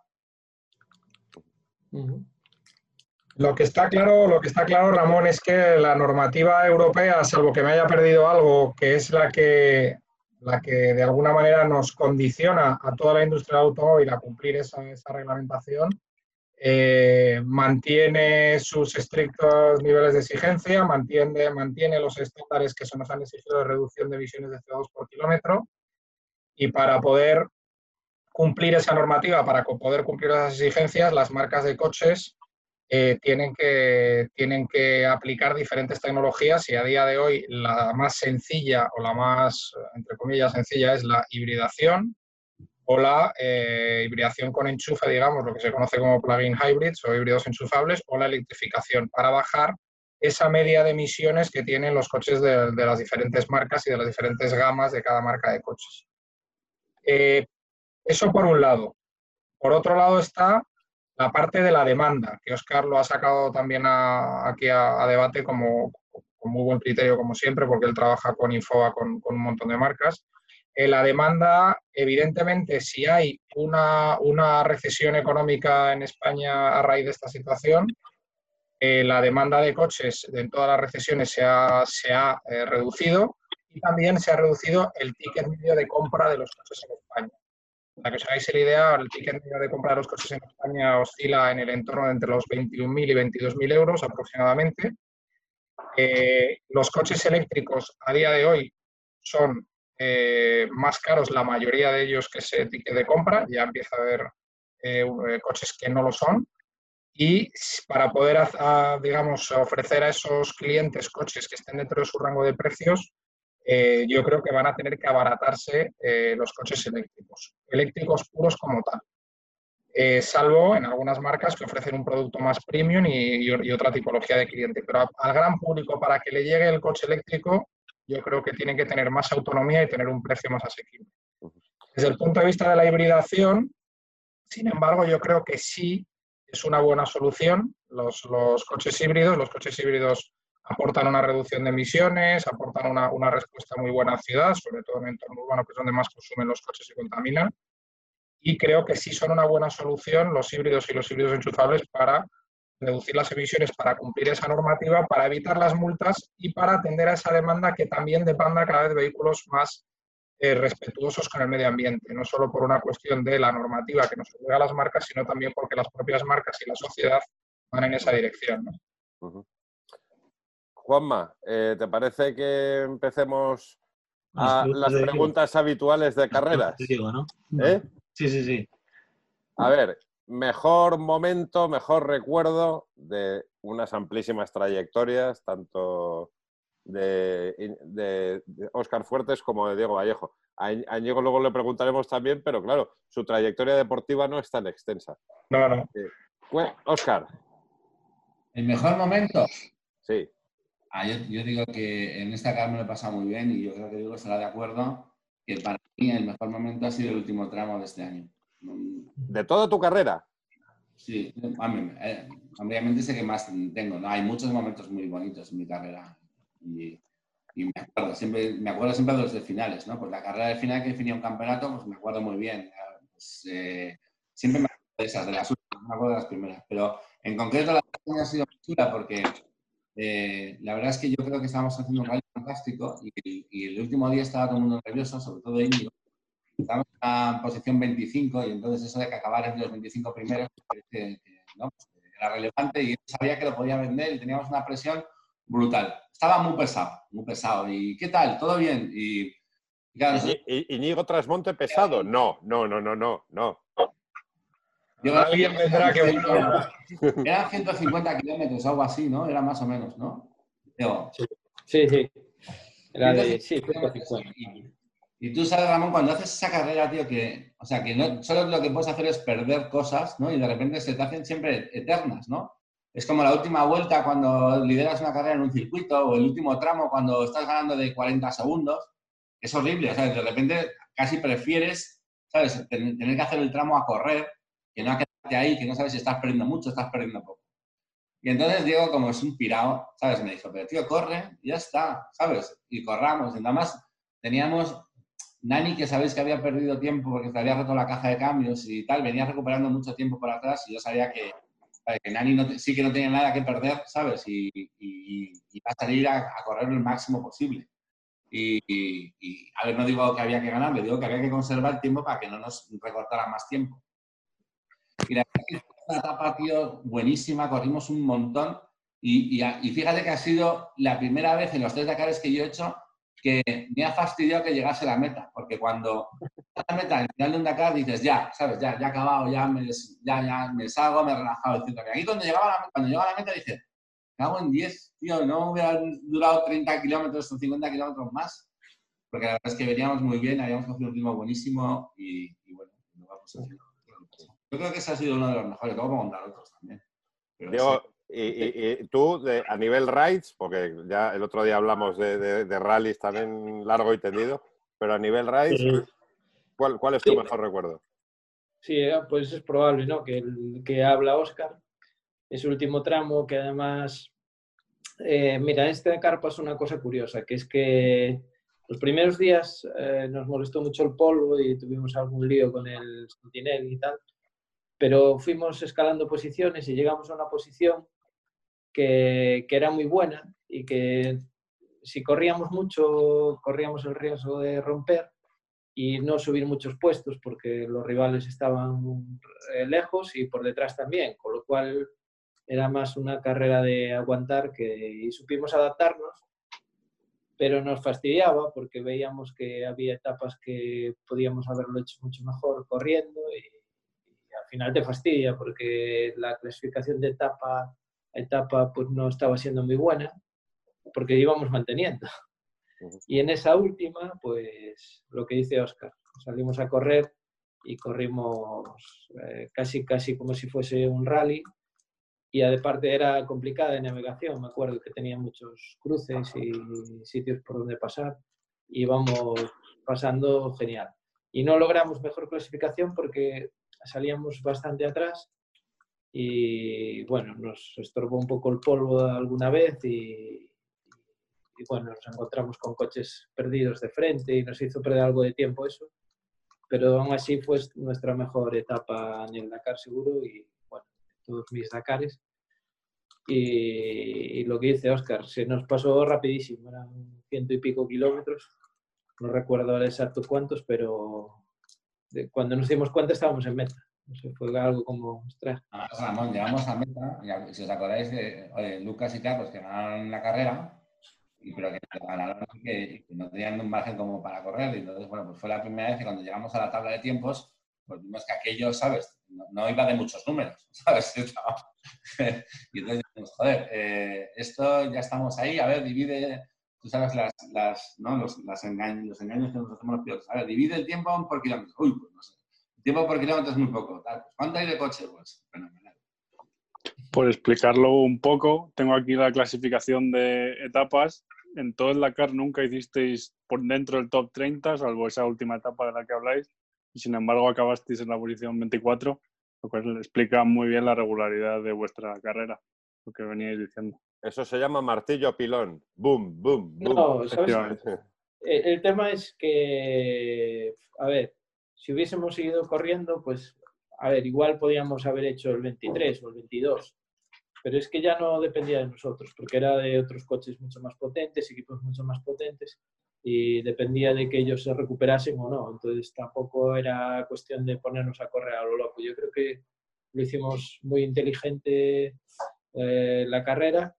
Lo que está claro, lo que está claro, Ramón, es que la normativa europea, salvo que me haya perdido algo, que es la que, la que de alguna manera nos condiciona a toda la industria del automóvil a cumplir esa, reglamentación, eh, mantiene sus estrictos niveles de exigencia, mantiene, mantiene los estándares que se nos han exigido de reducción de emisiones de CO2 por kilómetro y para poder cumplir esa normativa, para poder cumplir esas exigencias, las marcas de coches eh, tienen, que, tienen que aplicar diferentes tecnologías y a día de hoy la más sencilla o la más, entre comillas, sencilla es la hibridación o la eh, hibridación con enchufe, digamos, lo que se conoce como plug-in hybrids o híbridos enchufables, o la electrificación para bajar esa media de emisiones que tienen los coches de, las diferentes marcas y de las diferentes gamas de cada marca de coches. Eh, eso por un lado. Por otro lado está la parte de la demanda, que Oscar lo ha sacado también aquí a, debate como, con muy buen criterio, como siempre, porque él trabaja con Infoa, con, un montón de marcas. Eh, la demanda, evidentemente, si hay una, recesión económica en España a raíz de esta situación, eh, la demanda de coches en todas las recesiones se ha, se ha eh, reducido y también se ha reducido el ticket medio de compra de los coches en España. Para que os hagáis la idea, el ticket de comprar los coches en España oscila en el entorno de entre los 21.000 y 22.000 euros aproximadamente. Eh, los coches eléctricos a día de hoy son eh, más caros, la mayoría de ellos que ese ticket de compra. Ya empieza a haber eh, coches que no lo son. Y para poder, digamos, ofrecer a esos clientes coches que estén dentro de su rango de precios, eh, yo creo que van a tener que abaratarse eh, los coches eléctricos, eléctricos puros como tal. Eh, salvo en algunas marcas que ofrecen un producto más premium y, otra tipología de cliente. Pero al gran público, para que le llegue el coche eléctrico, yo creo que tienen que tener más autonomía y tener un precio más asequible. Desde el punto de vista de la hibridación, sin embargo, yo creo que sí es una buena solución los, los coches híbridos. Los coches híbridos aportan una reducción de emisiones, aportan una, una, respuesta muy buena a ciudad, sobre todo en el entorno urbano, que es donde más consumen los coches y contaminan. Y creo que sí son una buena solución los híbridos y los híbridos enchufables para reducir las emisiones, para cumplir esa normativa, para evitar las multas y para atender a esa demanda que también demanda cada vez de vehículos más eh, respetuosos con el medio ambiente, no solo por una cuestión de la normativa que nos obliga a las marcas, sino también porque las propias marcas y la sociedad van en esa dirección. ¿no? Juanma, eh, ¿te parece que empecemos a las preguntas habituales de carreras? ¿Eh? Sí, sí, sí. A ver, mejor momento, mejor recuerdo de unas amplísimas trayectorias, tanto de, Óscar Fuertes como de Diego Vallejo. A, Diego luego le preguntaremos también, pero claro, su trayectoria deportiva no es tan extensa. No, no. Óscar. ¿El mejor momento? Sí. Ah, yo, digo que en esta carrera me lo he pasado muy bien y yo creo que Diego estará de acuerdo que para mí el mejor momento ha sido el último tramo de este año. ¿De toda tu carrera? Sí, eh, obviamente sé que más tengo. ¿no? Hay muchos momentos muy bonitos en mi carrera y, me, acuerdo siempre, me acuerdo siempre de los de finales. ¿no? Pues la carrera de final que definía un campeonato, pues me acuerdo muy bien. Pues, eh, siempre me acuerdo de esas, de las últimas, me acuerdo de las primeras. Pero en concreto la ha sido muy chula porque eh, la verdad es que yo creo que estábamos haciendo un rally fantástico y, el último día estaba todo el mundo nervioso, sobre todo Íñigo. Estábamos en posición 25 y entonces eso de que acabar entre los 25 primeros parece ¿no? Era relevante y sabía que lo podía vender y teníamos una presión brutal. Estaba muy pesado, muy pesado. ¿Y qué tal? ¿Todo bien? Y, y Íñigo Trasmonte pesado? No, no, no, no, no, no. Alguien vendrá que Eran 150 kilómetros, algo así, ¿no? Era más o menos, ¿no? Sí, sí. Era de, sí, 150. Y, tú sabes, Ramón, cuando haces esa carrera, tío, que, o sea, que no solo lo que puedes hacer es perder cosas, ¿no? Y de repente se te hacen siempre eternas, ¿no? es como la última vuelta cuando lideras una carrera en un circuito o el último tramo cuando estás ganando de 40 segundos. Es horrible, o sea, de repente casi prefieres, ¿sabes?, tener que hacer el tramo a correr que no a quedarte ahí, que no sabes si estás perdiendo mucho estás perdiendo poco. Y entonces Diego, como es un pirado, ¿sabes? Me dijo, pero tío, corre, y ya está, ¿sabes? Y corramos. Y nada más teníamos Nani, que sabéis que había perdido tiempo porque se había roto la caja de cambios y tal, venía recuperando mucho tiempo por atrás y yo sabía que, que Nani sí que no tenía nada que perder, ¿sabes? Y, y, iba a salir a, correr el máximo posible. Y, y, a ver, no digo que había que ganar, le digo que había que conservar tiempo para que no nos recortara más tiempo. Y la verdad que fue una etapa, tío, buenísima, corrimos un montón. Y, fíjate que ha sido la primera vez en los tres Dakares que yo he hecho que me ha fastidiado que llegase la meta, porque cuando la meta al final de un Dakar dices, ya, ¿sabes? Ya, ya he acabado, ya me, ya, ya me salgo, me he relajado, etc. Y aquí cuando llegaba la, cuando llegaba la meta dices, me hago en 10, tío, no hubiera durado 30 kilómetros o 50 kilómetros más, porque la verdad es que veníamos muy bien, habíamos cogido un ritmo buenísimo y, y bueno, no vamos a Yo creo que ese ha sido uno de los mejores, luego a contar otros también. Diego, y, tú, a nivel rides, porque ya el otro día hablamos de, de, rallies también largo y tendido, pero a nivel rides, ¿cuál, ¿cuál, es tu mejor recuerdo? Sí, eh, pues es probable, ¿no? Que el que habla Oscar, ese último tramo, que además, eh, mira, este carpa es una cosa curiosa, que es que los primeros días eh, nos molestó mucho el polvo y tuvimos algún lío con el Sentinel y tal, pero fuimos escalando posiciones y llegamos a una posición que, era muy buena y que si corríamos mucho, corríamos el riesgo de romper y no subir muchos puestos porque los rivales estaban eh, lejos y por detrás también, con lo cual era más una carrera de aguantar que y supimos adaptarnos, pero nos fastidiaba porque veíamos que había etapas que podíamos haberlo hecho mucho mejor corriendo final te fastidia porque la clasificación de etapa etapa pues no estaba siendo muy buena porque íbamos manteniendo. Y en esa última, pues lo que dice Oscar, salimos a correr y corrimos eh, casi, casi como si fuese un rally. Y aparte era complicada de navegación, me acuerdo que tenía muchos cruces y sitios por donde pasar. Y íbamos pasando genial. Y no logramos mejor clasificación porque salíamos bastante atrás y bueno, nos estorbó un poco el polvo alguna vez y, bueno, nos encontramos con coches perdidos de frente y nos hizo perder algo de tiempo eso, pero aún así fue nuestra mejor etapa en el Dakar seguro y bueno, todos mis Dakares. Y, lo que dice Oscar, se nos pasó rapidísimo, eran ciento y pico kilómetros, no recuerdo ahora exacto cuántos, pero cuando nos dimos cuenta estábamos en meta. No sé, fue algo como, ostras. Ramón, llegamos a meta, si os acordáis de Lucas y Carlos que ganaron la carrera, pero que ganaron que, no tenían un margen como para correr. Y entonces, bueno, pues fue la primera vez que cuando llegamos a la tabla de tiempos, pues vimos que aquello, ¿sabes? No, iba de muchos números, <laughs> ¿sabes? <laughs> <laughs> y entonces dijimos, joder, eh, esto ya estamos ahí, a ver, divide, tú sabes, las, las, los, engaños, que nos hacemos los pilotos. A divide el tiempo por kilómetros. Uy, pues no sé Tiempo por kilómetro es muy poco. ¿Cuánto hay de coche? Pues Por explicarlo un poco, tengo aquí la clasificación de etapas. En todo el Dakar nunca hicisteis por dentro del top 30, salvo esa última etapa de la que habláis, y sin embargo acabasteis en la posición 24, lo cual explica muy bien la regularidad de vuestra carrera, lo que veníais diciendo. Eso se llama martillo pilón. Boom, boom, boom. No, el tema es que, a ver, si hubiésemos seguido corriendo, pues, a ver, igual podíamos haber hecho el 23 o el 22, pero es que ya no dependía de nosotros, porque era de otros coches mucho más potentes, equipos mucho más potentes, y dependía de que ellos se recuperasen o no. Entonces tampoco era cuestión de ponernos a correr a lo loco. Yo creo que lo hicimos muy inteligente eh, la carrera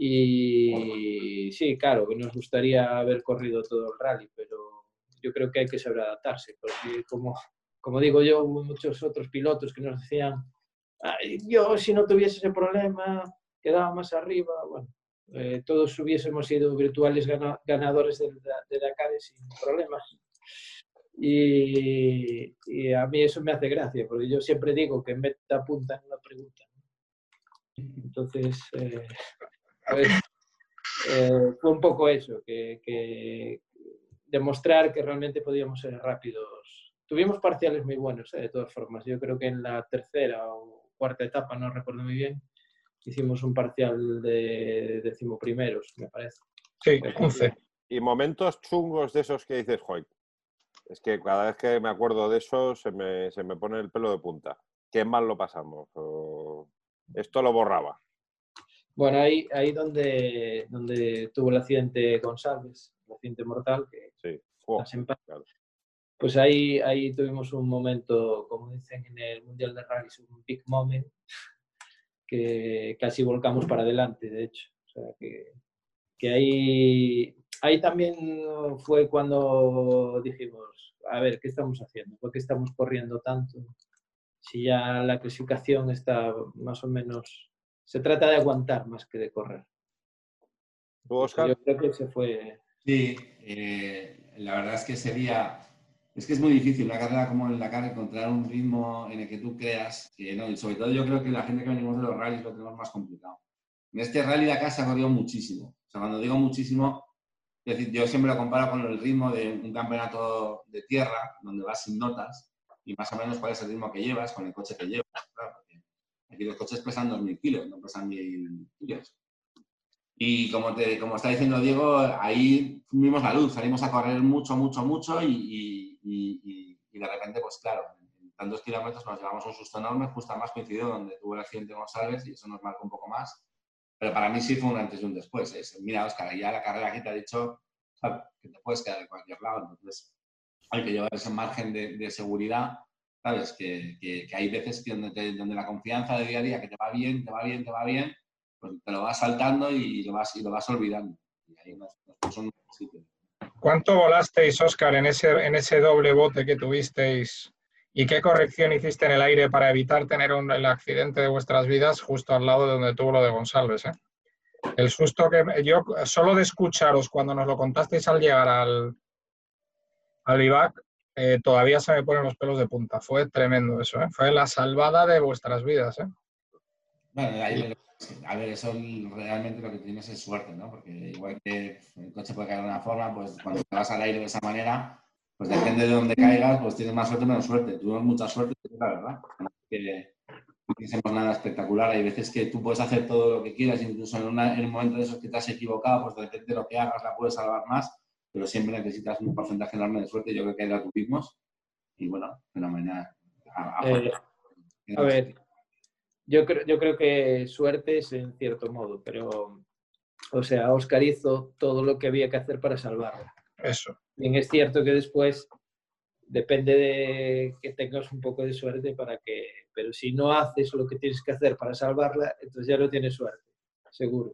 y sí, claro, que nos gustaría haber corrido todo el rally, pero yo creo que hay que saber adaptarse, porque como, como digo yo, muchos otros pilotos que nos decían, yo si no tuviese ese problema, quedaba más arriba, bueno, eh, todos hubiésemos sido virtuales ganadores de, de Dakar sin problemas. Y, y, a mí eso me hace gracia, porque yo siempre digo que meta punta en una pregunta. Entonces, eh, pues, eh, fue un poco eso, que, que demostrar que realmente podíamos ser rápidos. Tuvimos parciales muy buenos, eh, de todas formas. Yo creo que en la tercera o cuarta etapa, no recuerdo muy bien, hicimos un parcial de decimoprimeros, me parece. Sí, 11. Y momentos chungos de esos que dices, joder, es que cada vez que me acuerdo de eso se me, se me pone el pelo de punta. Qué mal lo pasamos. o esto lo borraba. Bueno, ahí, ahí donde, donde tuvo el accidente González, el accidente mortal, que Sí. Claro. pues ahí, ahí tuvimos un momento, como dicen en el Mundial de Rally, un big moment, que casi volcamos para adelante, de hecho. O sea, que, que ahí, ahí también fue cuando dijimos, a ver, ¿qué estamos haciendo? ¿Por qué estamos corriendo tanto? Si ya la clasificación está más o menos... Se trata de aguantar más que de correr. ¿Tú, Oscar? Yo creo que se fue... Sí, eh, la verdad es que sería. Es que es muy difícil una carrera como en la carrera encontrar un ritmo en el que tú creas que no. Y sobre todo yo creo que la gente que venimos de los rallies lo tenemos más complicado. En este rally de acá se ha corrido muchísimo. O sea, cuando digo muchísimo, es decir, yo siempre lo comparo con el ritmo de un campeonato de tierra, donde vas sin notas, y más o menos cuál es el ritmo que llevas con el coche que llevas. Aquí los coches pesan 2.000 kilos, no pesan 1.000 kilos. Y como, te, como está diciendo Diego, ahí vimos la luz, salimos a correr mucho, mucho, mucho y, y- y- y- de repente, pues claro, en tantos kilómetros nos llevamos un susto enorme, justo además coincidió donde tuvo el accidente González y eso nos marcó un poco más. Pero para mí sí fue un antes y un después. es, mira, Oscar, ya la carrera aquí te ha dicho que te puedes quedar en cualquier lado. Entonces, hay que llevar ese margen de, de seguridad, ¿sabes? Que, que- que hay veces que donde, donde la confianza de día a día, que te va bien, te va bien, te va bien, pues te lo vas saltando y lo vas, y lo vas olvidando. Y ahí nos, nos. ¿Cuánto volasteis, Oscar, en ese, en ese doble bote que tuvisteis? ¿Y qué corrección hiciste en el aire para evitar tener un- el accidente de vuestras vidas justo al lado de donde tuvo lo de González? eh? El susto que yo, solo de escucharos cuando nos lo contasteis al llegar al, al IVAC, eh, todavía se me ponen los pelos de punta. Fue tremendo eso, ¿eh? Fue la salvada de vuestras vidas, ¿eh? Bueno, ahí, a ver, eso realmente lo que tienes es suerte, ¿no? Porque igual que el coche puede caer de una forma, pues cuando te vas al aire de esa manera, pues depende de dónde caigas, pues tienes más suerte o menos suerte. Tuvimos mucha suerte, la verdad. Que no hicimos nada espectacular. Hay veces que tú puedes hacer todo lo que quieras, incluso en, una- en un momento de esos que te has equivocado, pues de repente lo que hagas la puedes salvar más, pero siempre necesitas un porcentaje enorme de suerte. Yo creo que la tuvimos. Y bueno, fenomenal. A- a- Eh, a ver, yo creo, yo creo que suerte es en cierto modo, pero, o sea, Oscar hizo todo lo que había que hacer para salvarla. Eso. Bien, es cierto que después depende de que tengas un poco de suerte para que, pero si no haces lo que tienes que hacer para salvarla, entonces ya no tienes suerte, seguro.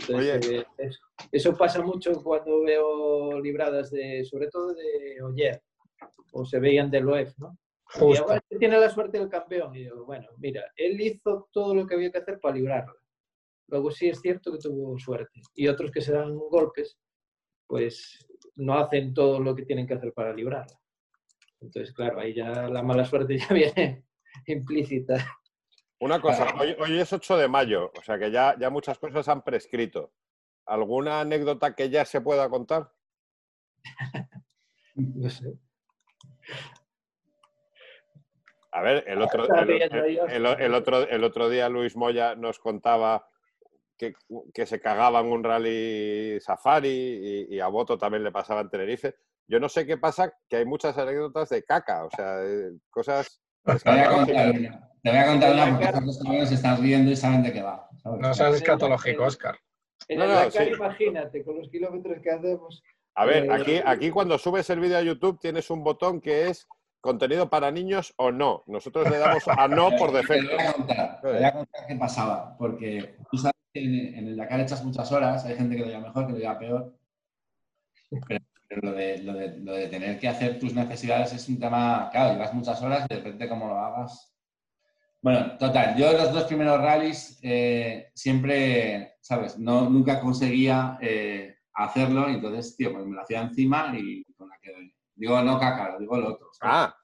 Entonces, eh, eso, eso pasa mucho cuando veo libradas de, sobre todo de Oyer, o se veían del OEF, ¿no? Y Justo. ahora tiene la suerte del campeón. Y yo, bueno, mira, él hizo todo lo que había que hacer para librarla. Luego sí es cierto que tuvo suerte. Y otros que se dan golpes, pues no hacen todo lo que tienen que hacer para librarla. Entonces, claro, ahí ya la mala suerte <laughs> ya viene implícita. Una cosa, hoy, hoy es 8 de mayo, o sea que ya, ya muchas cosas han prescrito. ¿Alguna anécdota que ya se pueda contar? <laughs> No sé. A ver, el otro, <laughs> el, otro, el otro día Luis Moya nos contaba que, que se cagaba en un rally safari y, y a Boto también le pasaba en Tenerife. Yo no sé qué pasa, que hay muchas anécdotas de caca, o sea, de cosas Te voy a contar una. Porque cabrones se están riendo y saben de qué va. ¿sabes? No seas escatológico, Oscar. En No, el no, Dakar, sí. imagínate, con los kilómetros que hacemos. A ver, Eh, aquí, <laughs> aquí cuando subes el vídeo a YouTube tienes un botón que es contenido para niños o no. Nosotros le damos a no por Te defecto. voy a contar, te voy a contar qué pasaba, porque tú sabes que en, el Dakar echas muchas horas, hay gente que lo lleva mejor, que lo lleva peor, pero, pero lo, de, lo, de, lo de tener que hacer tus necesidades es un tema, claro, llevas muchas horas y de repente como lo hagas. Bueno, total, yo los dos primeros rallies eh, siempre, ¿sabes? No, nunca conseguía eh, hacerlo, y entonces, tío, pues me lo hacía encima y con la que... Digo, no caca, digo lo otro. ¿sabes? Ah,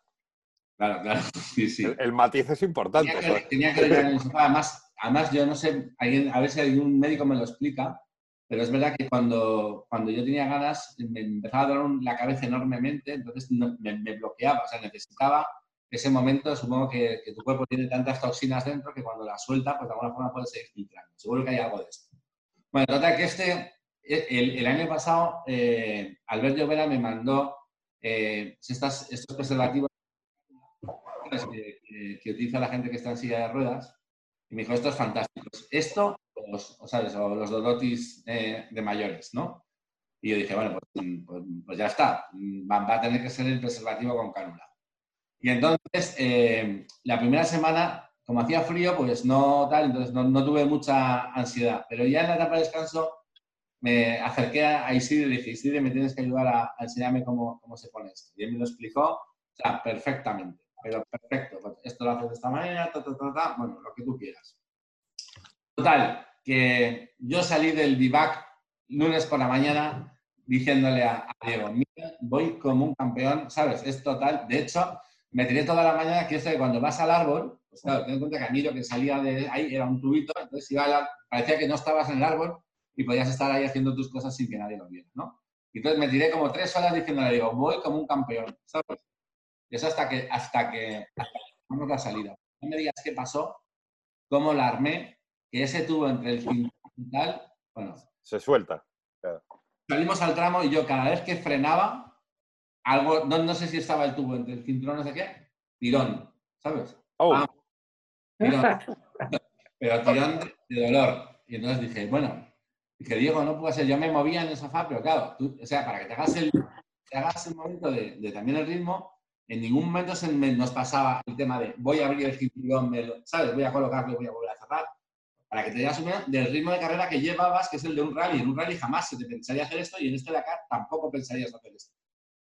Claro, claro, <laughs> sí, sí. el, el matiz es importante. Tenía que, tenía que en el sofá. Además, además yo no sé, alguien, a ver si algún médico me lo explica, pero es verdad que cuando, cuando yo tenía ganas me empezaba a doler la cabeza enormemente, entonces me, me, bloqueaba, o sea, necesitaba ese momento, supongo que, que, tu cuerpo tiene tantas toxinas dentro que cuando las suelta, pues de alguna forma puede seguir filtrando. Seguro que hay algo de esto. Bueno, total que este, el, el año pasado, eh, Albert Llovera me mandó eh, estas, estos preservativos que, que, utiliza la gente que está en silla de ruedas, y me dijo, esto es fantástico. Esto, los, o, sabes, o los Dodotis eh, de mayores, ¿no? Y yo dije, bueno, pues, pues, pues ya está, va, va, a tener que ser el preservativo con cánula. Y entonces, eh, la primera semana, como hacía frío, pues no tal, entonces no, no, tuve mucha ansiedad. Pero ya en la etapa de descanso me acerqué a Isidro y dije, Isidro, me tienes que ayudar a, a enseñarme cómo, cómo, se pone esto. Y él me lo explicó, o sea, perfectamente pero perfecto, pues esto lo haces de esta manera, ta, ta, ta, bueno, lo que tú quieras. Total, que yo salí del vivac lunes por la mañana diciéndole a, Diego, mira, voy como un campeón, ¿sabes? Es total. De hecho, me tiré toda la mañana, que que cuando vas al árbol, pues claro, ten en cuenta que a mí lo que salía de ahí era un tubito, entonces iba a parecía que no estabas en el árbol y podías estar ahí haciendo tus cosas sin que nadie lo viera, ¿no? Y entonces me tiré como tres horas diciéndole, digo, voy como un campeón, ¿sabes? Y eso hasta que, hasta que, hasta la salida. No me digas qué pasó, cómo la armé, que ese tubo entre el cinturón y tal, bueno. Se suelta. Salimos al tramo y yo cada vez que frenaba, algo, no, no sé si estaba el tubo entre el cinturón, no sé qué, tirón, ¿sabes? Oh. Ah, tirón. pero tirón de, dolor. Y entonces dije, bueno, dije, Diego, no puede ser, yo me movía en el sofá, pero claro, tú, o sea, para que te hagas el, te hagas el momento de, de también el ritmo, en ningún momento se nos pasaba el tema de voy a abrir el cinturón, ¿sabes? Voy a colocarlo voy a volver a cerrar. Para que te digas una del ritmo de carrera que llevabas, que es el de un rally. En un rally jamás se te pensaría hacer esto y en este de acá tampoco pensarías hacer esto.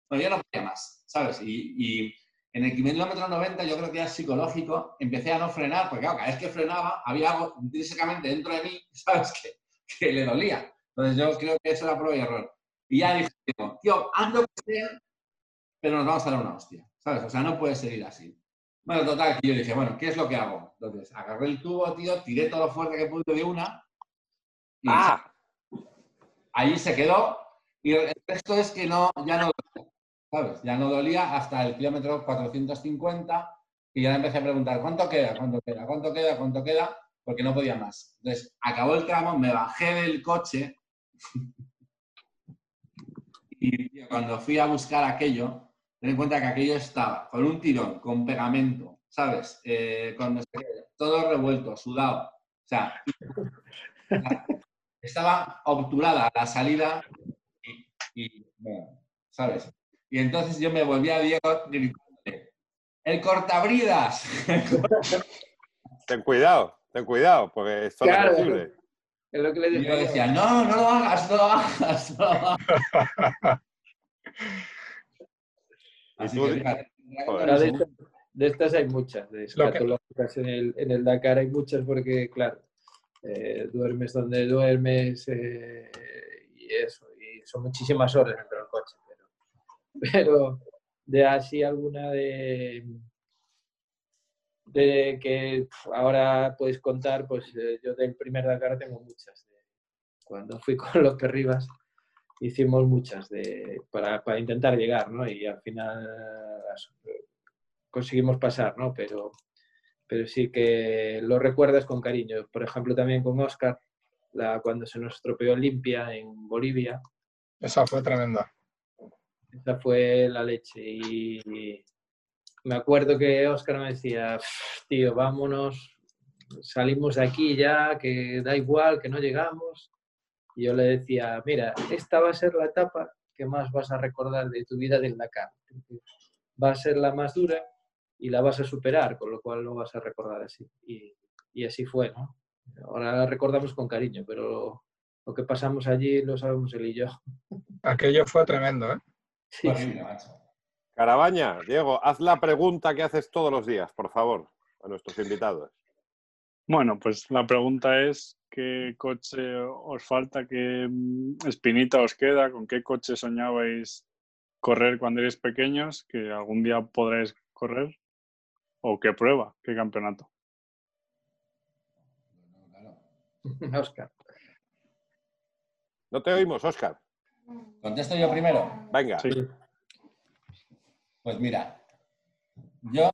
Pero yo no podía más, ¿sabes? Y, en el kilómetro 90 yo creo que era psicológico, empecé a no frenar, porque claro, cada vez que frenaba había algo intrínsecamente dentro de mí, <laughs> ¿sabes? Que, que le dolía. Entonces yo creo que eso era prueba y error. Y ya dije, tío, ando que sea, pero nos vamos a dar una hostia. ¿Sabes? O sea, no puede seguir así. Bueno, total, que yo dije, bueno, ¿qué es lo que hago? Entonces, agarré el tubo, tío, tiré todo lo fuerte que pude de una. Y ¡Ah! Ahí se quedó. Y el resto es que no, ya no Ya no dolía hasta el kilómetro 450 y ya empecé a preguntar, ¿cuánto queda? ¿Cuánto queda? ¿Cuánto queda? ¿Cuánto queda? Porque no podía más. Entonces, acabó el tramo, me bajé del coche <laughs> y cuando fui a buscar aquello, ten en cuenta que aquello estaba con un tirón, con pegamento, ¿sabes? Eh, todo revuelto, sudado. O sea, <laughs> estaba obturada la salida y, bueno, ¿sabes? Y entonces yo me volví a Diego gritándole, ¡el cortabridas! <laughs> ten cuidado, ten cuidado, porque esto claro, es posible. Es lo que le y yo decía, no, no lo hagas, no lo hagas, no lo hagas. <laughs> de, estas, hay muchas, de escatológicas en el, en el Dakar hay muchas porque, claro, eh, duermes donde duermes eh, y eso, y son muchísimas horas dentro del coche, pero, pero de así alguna de, de que ahora puedes contar, pues eh, yo del primer Dakar tengo muchas. cuando fui con los Perribas, hicimos muchas de, para, para, intentar llegar, ¿no? Y al final conseguimos pasar, ¿no? Pero, pero sí que lo recuerdas con cariño. Por ejemplo, también con Oscar, la, cuando se nos estropeó Limpia en Bolivia. Esa fue tremenda. Esa fue la leche. Y me acuerdo que Oscar me decía, tío, vámonos, salimos de aquí ya, que da igual, que no llegamos. Y yo le decía, mira, esta va a ser la etapa que más vas a recordar de tu vida del Dakar. Va a ser la más dura y la vas a superar, con lo cual lo vas a recordar así. Y, y así fue, ¿no? Ahora la recordamos con cariño, pero lo que pasamos allí lo sabemos él y yo. Aquello fue tremendo, ¿eh? Sí. Carabaña, Diego, haz la pregunta que haces todos los días, por favor, a nuestros invitados. Bueno, pues la pregunta es, ¿qué coche os falta? ¿Qué mm, espinita os queda? ¿Con qué coche soñabais correr cuando erais pequeños? ¿Que algún día podréis correr? ¿O qué prueba? ¿Qué campeonato? <laughs> Oscar. No te oímos, Oscar. ¿Contesto yo primero? Venga. Sí. Pues mira, yo,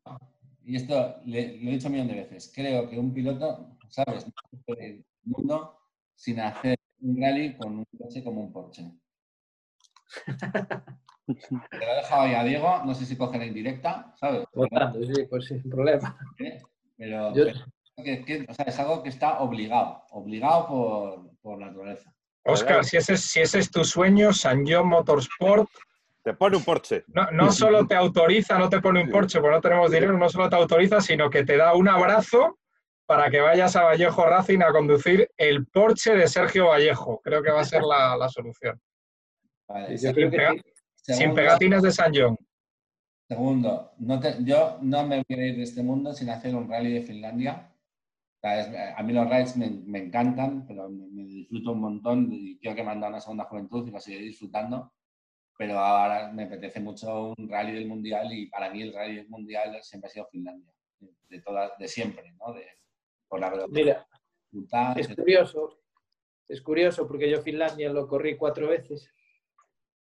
y esto le- lo he dicho un millón de veces, creo que un piloto, ¿sabes? No puede ir el mundo sin hacer un rally con un coche como un Porsche. <laughs> Te lo he dejado ahí a Diego, no sé si coge la indirecta, ¿sabes? Votando, sí, pues sin problema. ¿Eh? Pero, Yo- pero que- que- o sea, es algo que está obligado, obligado por, por naturaleza. Oscar, si ese, es- si ese es tu sueño, San John Motorsport Te pone un Porsche. no, no <laughs> solo te autoriza, no te pone un Porsche porque no tenemos dinero, no solo te autoriza, sino que te da un abrazo para que vayas a Vallejo Racing a conducir el Porsche de Sergio Vallejo. Creo que va a ser la, la solución. Vale, pega- sí. Sin segundo- pegatinas de San John. Segundo, no te- yo no me voy a ir de este mundo sin hacer un rally de Finlandia. Es- a mí los rides me, me encantan, pero me, me disfruto un montón y creo que me han dado una segunda juventud y lo seguiré disfrutando. Pero ahora me apetece mucho un rally del mundial y para mí el rally del mundial siempre ha sido Finlandia, de, todas, de siempre, ¿no? De, por la velocidad, Mira, es curioso, es curioso porque yo Finlandia lo corrí cuatro veces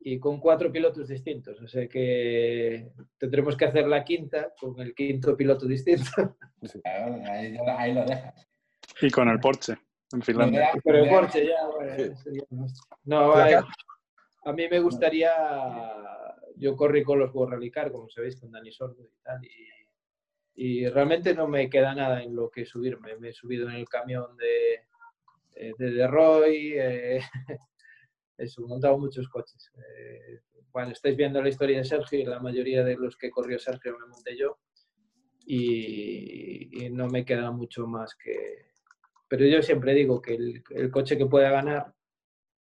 y con cuatro pilotos distintos. O sea que tendremos que hacer la quinta con el quinto piloto distinto. <laughs> Claro, ahí, ahí lo dejas. Y con el Porsche en Finlandia. Pero el Porsche ya, bueno, nuestro. No, a, a mí me gustaría. Yo corrí con los World Rally Car, como sabéis, con Dani Sordo y tal. Y, y realmente no me queda nada en lo que subirme. Me he subido en el camión de, eh, de, de Roy. eh, <laughs> eso, montado muchos coches. Eh, bueno, estáis viendo la historia de Sergio y la mayoría de los que corrió Sergio me monté yo. Y, no me queda mucho más que. Pero yo siempre digo que el, coche que pueda ganar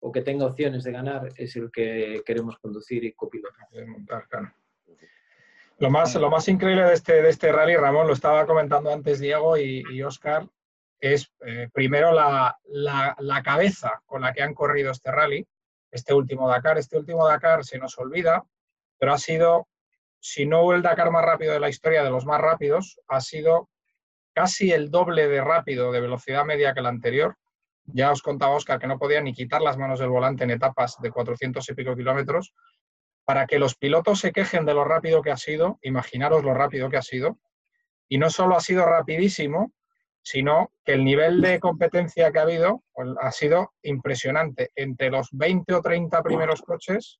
o que tenga opciones de ganar es el que queremos conducir y copilotar. Lo más, lo más increíble de este, de este rally, Ramón, lo estaba comentando antes Diego y, y Oscar, es eh, primero la- la cabeza con la que han corrido este rally, este último Dakar. Este último Dakar se nos olvida, pero ha sido, si no el Dakar más rápido de la historia, de los más rápidos, ha sido casi el doble de rápido de velocidad media que el anterior. Ya os contaba Oscar que no podía ni quitar las manos del volante en etapas de 400 y pico kilómetros para que los pilotos se quejen de lo rápido que ha sido, imaginaros lo rápido que ha sido, y no solo ha sido rapidísimo, sino que el nivel de competencia que ha habido pues, ha sido impresionante. Entre los 20 o 30 primeros coches,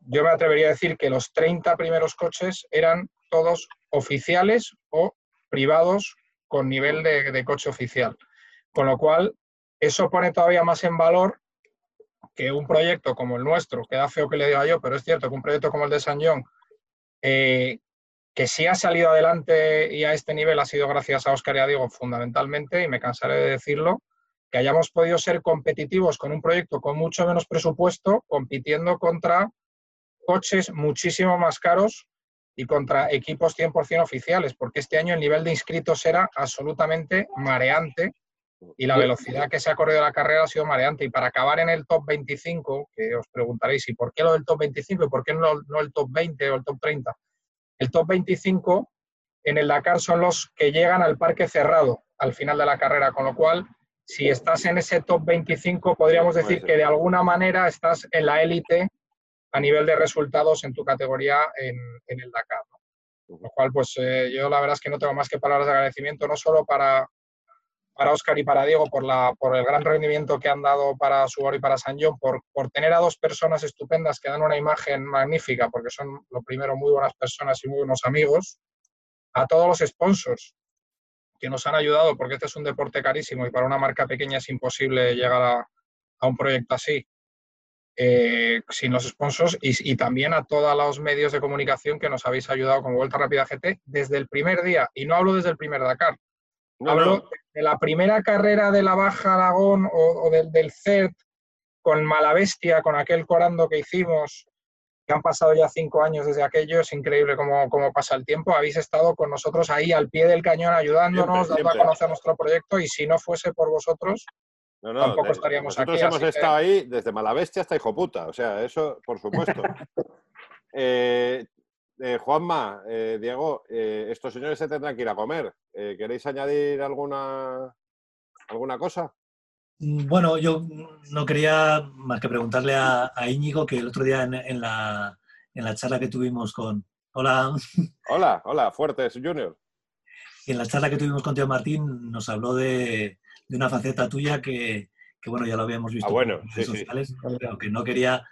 yo me atrevería a decir que los 30 primeros coches eran todos oficiales o privados con nivel de, coche oficial. Con lo cual, eso pone todavía más en valor que un proyecto como el nuestro, queda feo que le diga yo, pero es cierto que un proyecto como el de San John, eh, que sí ha salido adelante y a este nivel ha sido gracias a Oscar y a Diego fundamentalmente, y me cansaré de decirlo, que hayamos podido ser competitivos con un proyecto con mucho menos presupuesto, compitiendo contra coches muchísimo más caros y contra equipos 100% oficiales, porque este año el nivel de inscritos era absolutamente mareante y la velocidad que se ha corrido la carrera ha sido mareante. Y para acabar en el top 25, que os preguntaréis, ¿y por qué lo del top 25 y por qué no, no el top 20 o el top 30? El top 25 en el Dakar son los que llegan al parque cerrado al final de la carrera, con lo cual, si estás en ese top 25, podríamos decir que de alguna manera estás en la élite a nivel de resultados en tu categoría en, en el Dakar. ¿no? Lo cual, pues eh, yo la verdad es que no tengo más que palabras de agradecimiento, no solo para, para Oscar y para Diego por, el gran rendimiento que han dado para Subaru y para San John, por, tener a dos personas estupendas que dan una imagen magnífica, porque son, lo primero, muy buenas personas y muy buenos amigos, a todos los sponsors que nos han ayudado, porque este es un deporte carísimo y para una marca pequeña es imposible llegar a, a un proyecto así. Eh, sin los sponsors y, y, también a todos los medios de comunicación que nos habéis ayudado con Vuelta Rápida GT desde el primer día. Y no hablo desde el primer Dakar, no, hablo no. de la primera carrera de la Baja Aragón o, o del, del CERT con Malavestia, con aquel corando que hicimos, que han pasado ya cinco años desde aquello, es increíble cómo, cómo pasa el tiempo. Habéis estado con nosotros ahí al pie del cañón ayudándonos, siempre, dando siempre. a conocer nuestro proyecto y si no fuese por vosotros, no, no, tampoco estaríamos nosotros aquí. Nosotros hemos estado que... ahí desde Malavestia hasta Hijo Puta, o sea, eso por supuesto. <laughs> eh, eh, Juanma, eh, Diego, estos señores se tendrán que ir a comer. Eh, ¿Queréis añadir alguna ¿Alguna cosa? Mm, bueno, yo no quería más que preguntarle a, Íñigo que el otro día en, la, charla que tuvimos con... Hola. <laughs> Hola, hola, Fuertes Junior. En la charla que tuvimos con Tío Martín nos habló de, una faceta tuya que, bueno, ya lo habíamos visto ah, bueno, en redes sociales, pero que no quería,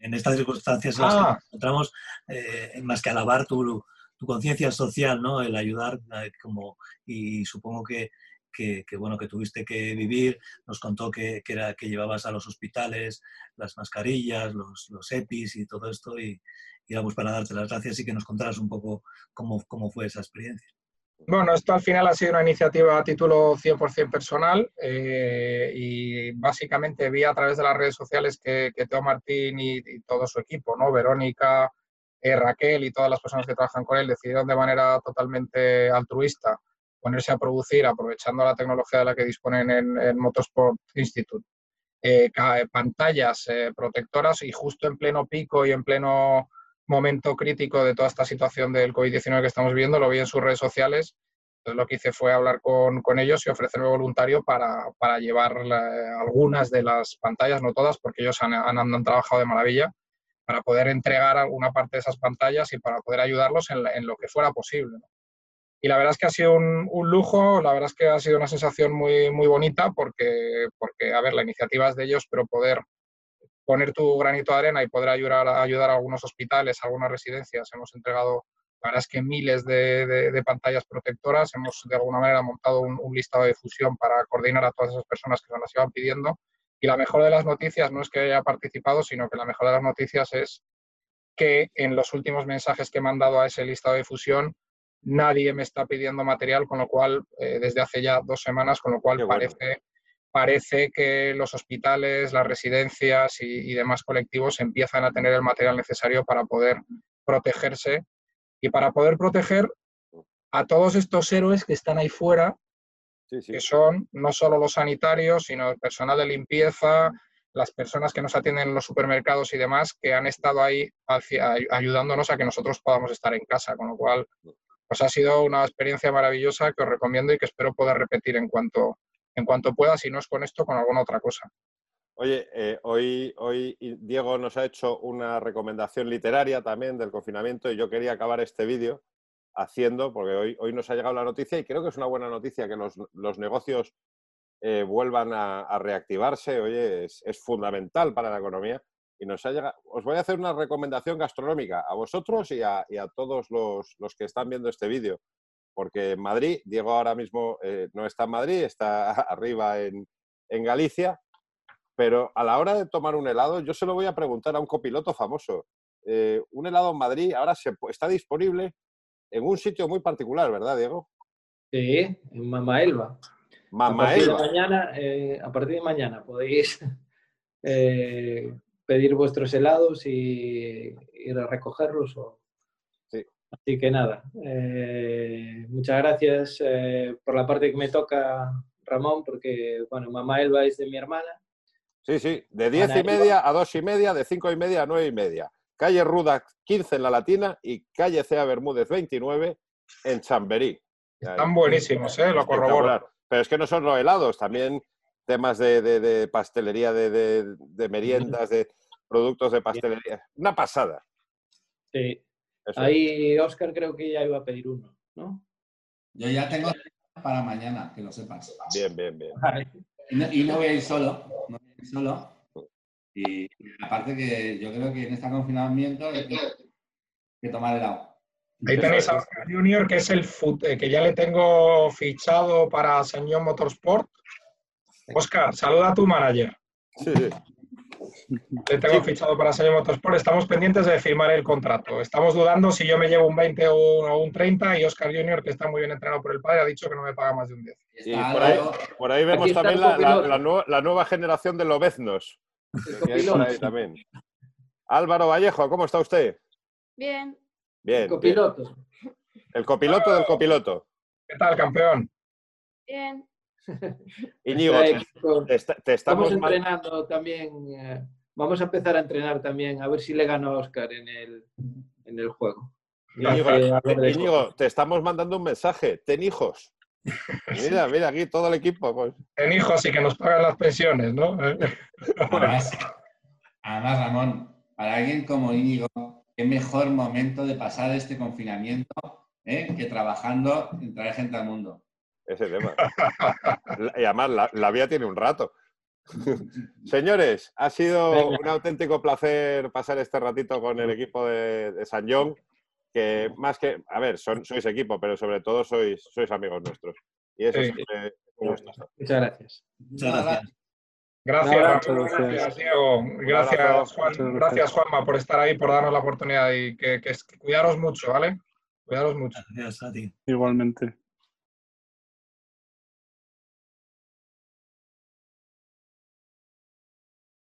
en estas circunstancias en las que nos ah. encontramos, eh, más que alabar tu, tu conciencia social, ¿no? El ayudar, eh, como, y supongo que, que, bueno, que tuviste que vivir, nos contó que, que, era, que llevabas a los hospitales las mascarillas, los, los EPIs y todo esto, y, íbamos para darte las gracias y que nos contaras un poco cómo, cómo fue esa experiencia. Bueno, esto al final ha sido una iniciativa a título 100% personal eh, y básicamente vi a través de las redes sociales que, Teo Martín y, todo su equipo, ¿no? Verónica, eh, Raquel y todas las personas que trabajan con él decidieron de manera totalmente altruista ponerse a producir aprovechando la tecnología de la que disponen en, Motorsport Institute. Eh, pantallas protectoras y justo en pleno pico y en pleno momento crítico de toda esta situación del COVID-19 que estamos viendo, lo vi en sus redes sociales. Entonces lo que hice fue hablar con, con ellos y ofrecerme voluntario para, para llevar algunas de las pantallas, no todas, porque ellos han, han, trabajado de maravilla, para poder entregar alguna parte de esas pantallas y para poder ayudarlos en, en lo que fuera posible. Y la verdad es que ha sido un, un, lujo, la verdad es que ha sido una sensación muy, muy bonita porque, porque, a ver, la iniciativa es de ellos, pero poder poner tu granito de arena y poder ayudar, ayudar a algunos hospitales, a algunas residencias. Hemos entregado, la verdad es que miles de, de, pantallas protectoras. Hemos de alguna manera montado un, listado de difusión para coordinar a todas esas personas que nos las iban pidiendo. Y la mejor de las noticias no es que haya participado, sino que la mejor de las noticias es que en los últimos mensajes que he mandado a ese listado de difusión, nadie me está pidiendo material, con lo cual, eh, desde hace ya dos semanas, con lo cual parece parece que los hospitales, las residencias y, demás colectivos empiezan a tener el material necesario para poder protegerse. Y para poder proteger a todos estos héroes que están ahí fuera, que son no solo los sanitarios, sino el personal de limpieza, las personas que nos atienden en los supermercados y demás, que han estado ahí ayudándonos a que nosotros podamos estar en casa, con lo cual pues ha sido una experiencia maravillosa que os recomiendo y que espero poder repetir en cuanto, en cuanto pueda, si no es con esto, con alguna otra cosa. Oye, eh, hoy, hoy Diego nos ha hecho una recomendación literaria también del confinamiento y yo quería acabar este vídeo haciendo, porque hoy, hoy nos ha llegado la noticia y creo que es una buena noticia que los, negocios eh, vuelvan a, reactivarse. Oye, es, fundamental para la economía. Y nos ha llegado. Os voy a hacer una recomendación gastronómica a vosotros y a, todos los, los, que están viendo este vídeo porque en Madrid, Diego ahora mismo eh, no está en Madrid, está <laughs> arriba en, Galicia, pero a la hora de tomar un helado, yo se lo voy a preguntar a un copiloto famoso. Eh, un helado en Madrid ahora se, está disponible en un sitio muy particular, ¿verdad, Diego? Sí, en Mama Elba. Mama a partir De mañana, eh, a partir de mañana podéis <laughs> pedir vuestros helados y ir a recogerlos o Así que nada, eh, muchas gracias eh, por la parte que me toca, Ramón, porque, bueno, mamá Elba es de mi hermana. Sí, sí, de diez y media a dos y media, de cinco y media a nueve y media. Calle Ruda 15 en La Latina y calle Cea Bermúdez 29 en Chamberí. Están buenísimos, ¿eh? Lo corroboro. Pero es que no son los helados, también temas de, pastelería, de, meriendas, de productos de pastelería. Una pasada. Sí, Ahí Oscar creo que ya iba a pedir uno, ¿no? Yo ya tengo para mañana, que lo sepas. Bien, bien, bien. Y no, voy a ir solo, no voy a ir solo. Y, aparte que yo creo que en este confinamiento hay que, tomar el agua. Ahí tenéis a Oscar Junior, que es el eh, que ya le tengo fichado para Señor Motorsport. Oscar, saluda a tu manager. Sí, sí. Le tengo fichado para Señor Motorsport. Estamos pendientes de firmar el contrato. Estamos dudando si yo me llevo un 20 o un 30 y Oscar Junior, que está muy bien entrenado por el padre, ha dicho que no me paga más de un 10. por, ahí, vemos también la, nueva, generación de lobeznos. también. Álvaro Vallejo, ¿cómo está usted? Bien. Bien. El copiloto. El copiloto del copiloto. ¿Qué tal, campeón? Bien. <laughs> Íñigo, te, te, estamos entrenando también. Eh, vamos a empezar a entrenar también, a ver si le gano a Oscar en el, en el juego. Íñigo, <laughs> te estamos mandando un mensaje. Ten hijos. <laughs> Mira, mira, aquí todo el equipo. Pues. En hijos y que nos pagan las pensiones, ¿no? Además, además, Ramón, para alguien como Íñigo, qué mejor momento de pasar este confinamiento ¿eh? que trabajando en traer gente al mundo. Ese tema. Y además, la, la vía tiene un rato. <laughs> Señores, ha sido Venga. un auténtico placer pasar este ratito con el equipo de, de San John, que más que, a ver, son, sois equipo, pero sobre todo sois, sois amigos nuestros. Y eso Sí. siempre es un gusto. Muchas gracias. Muchas gracias. Gracias, gracias. gracias, Diego. Gracias. Juan. Gracias. Gracias, Juanma, por estar ahí, por darnos la oportunidad y que, que, que cuidaros mucho, ¿vale? Cuidaros mucho. Gracias a ti. Igualmente.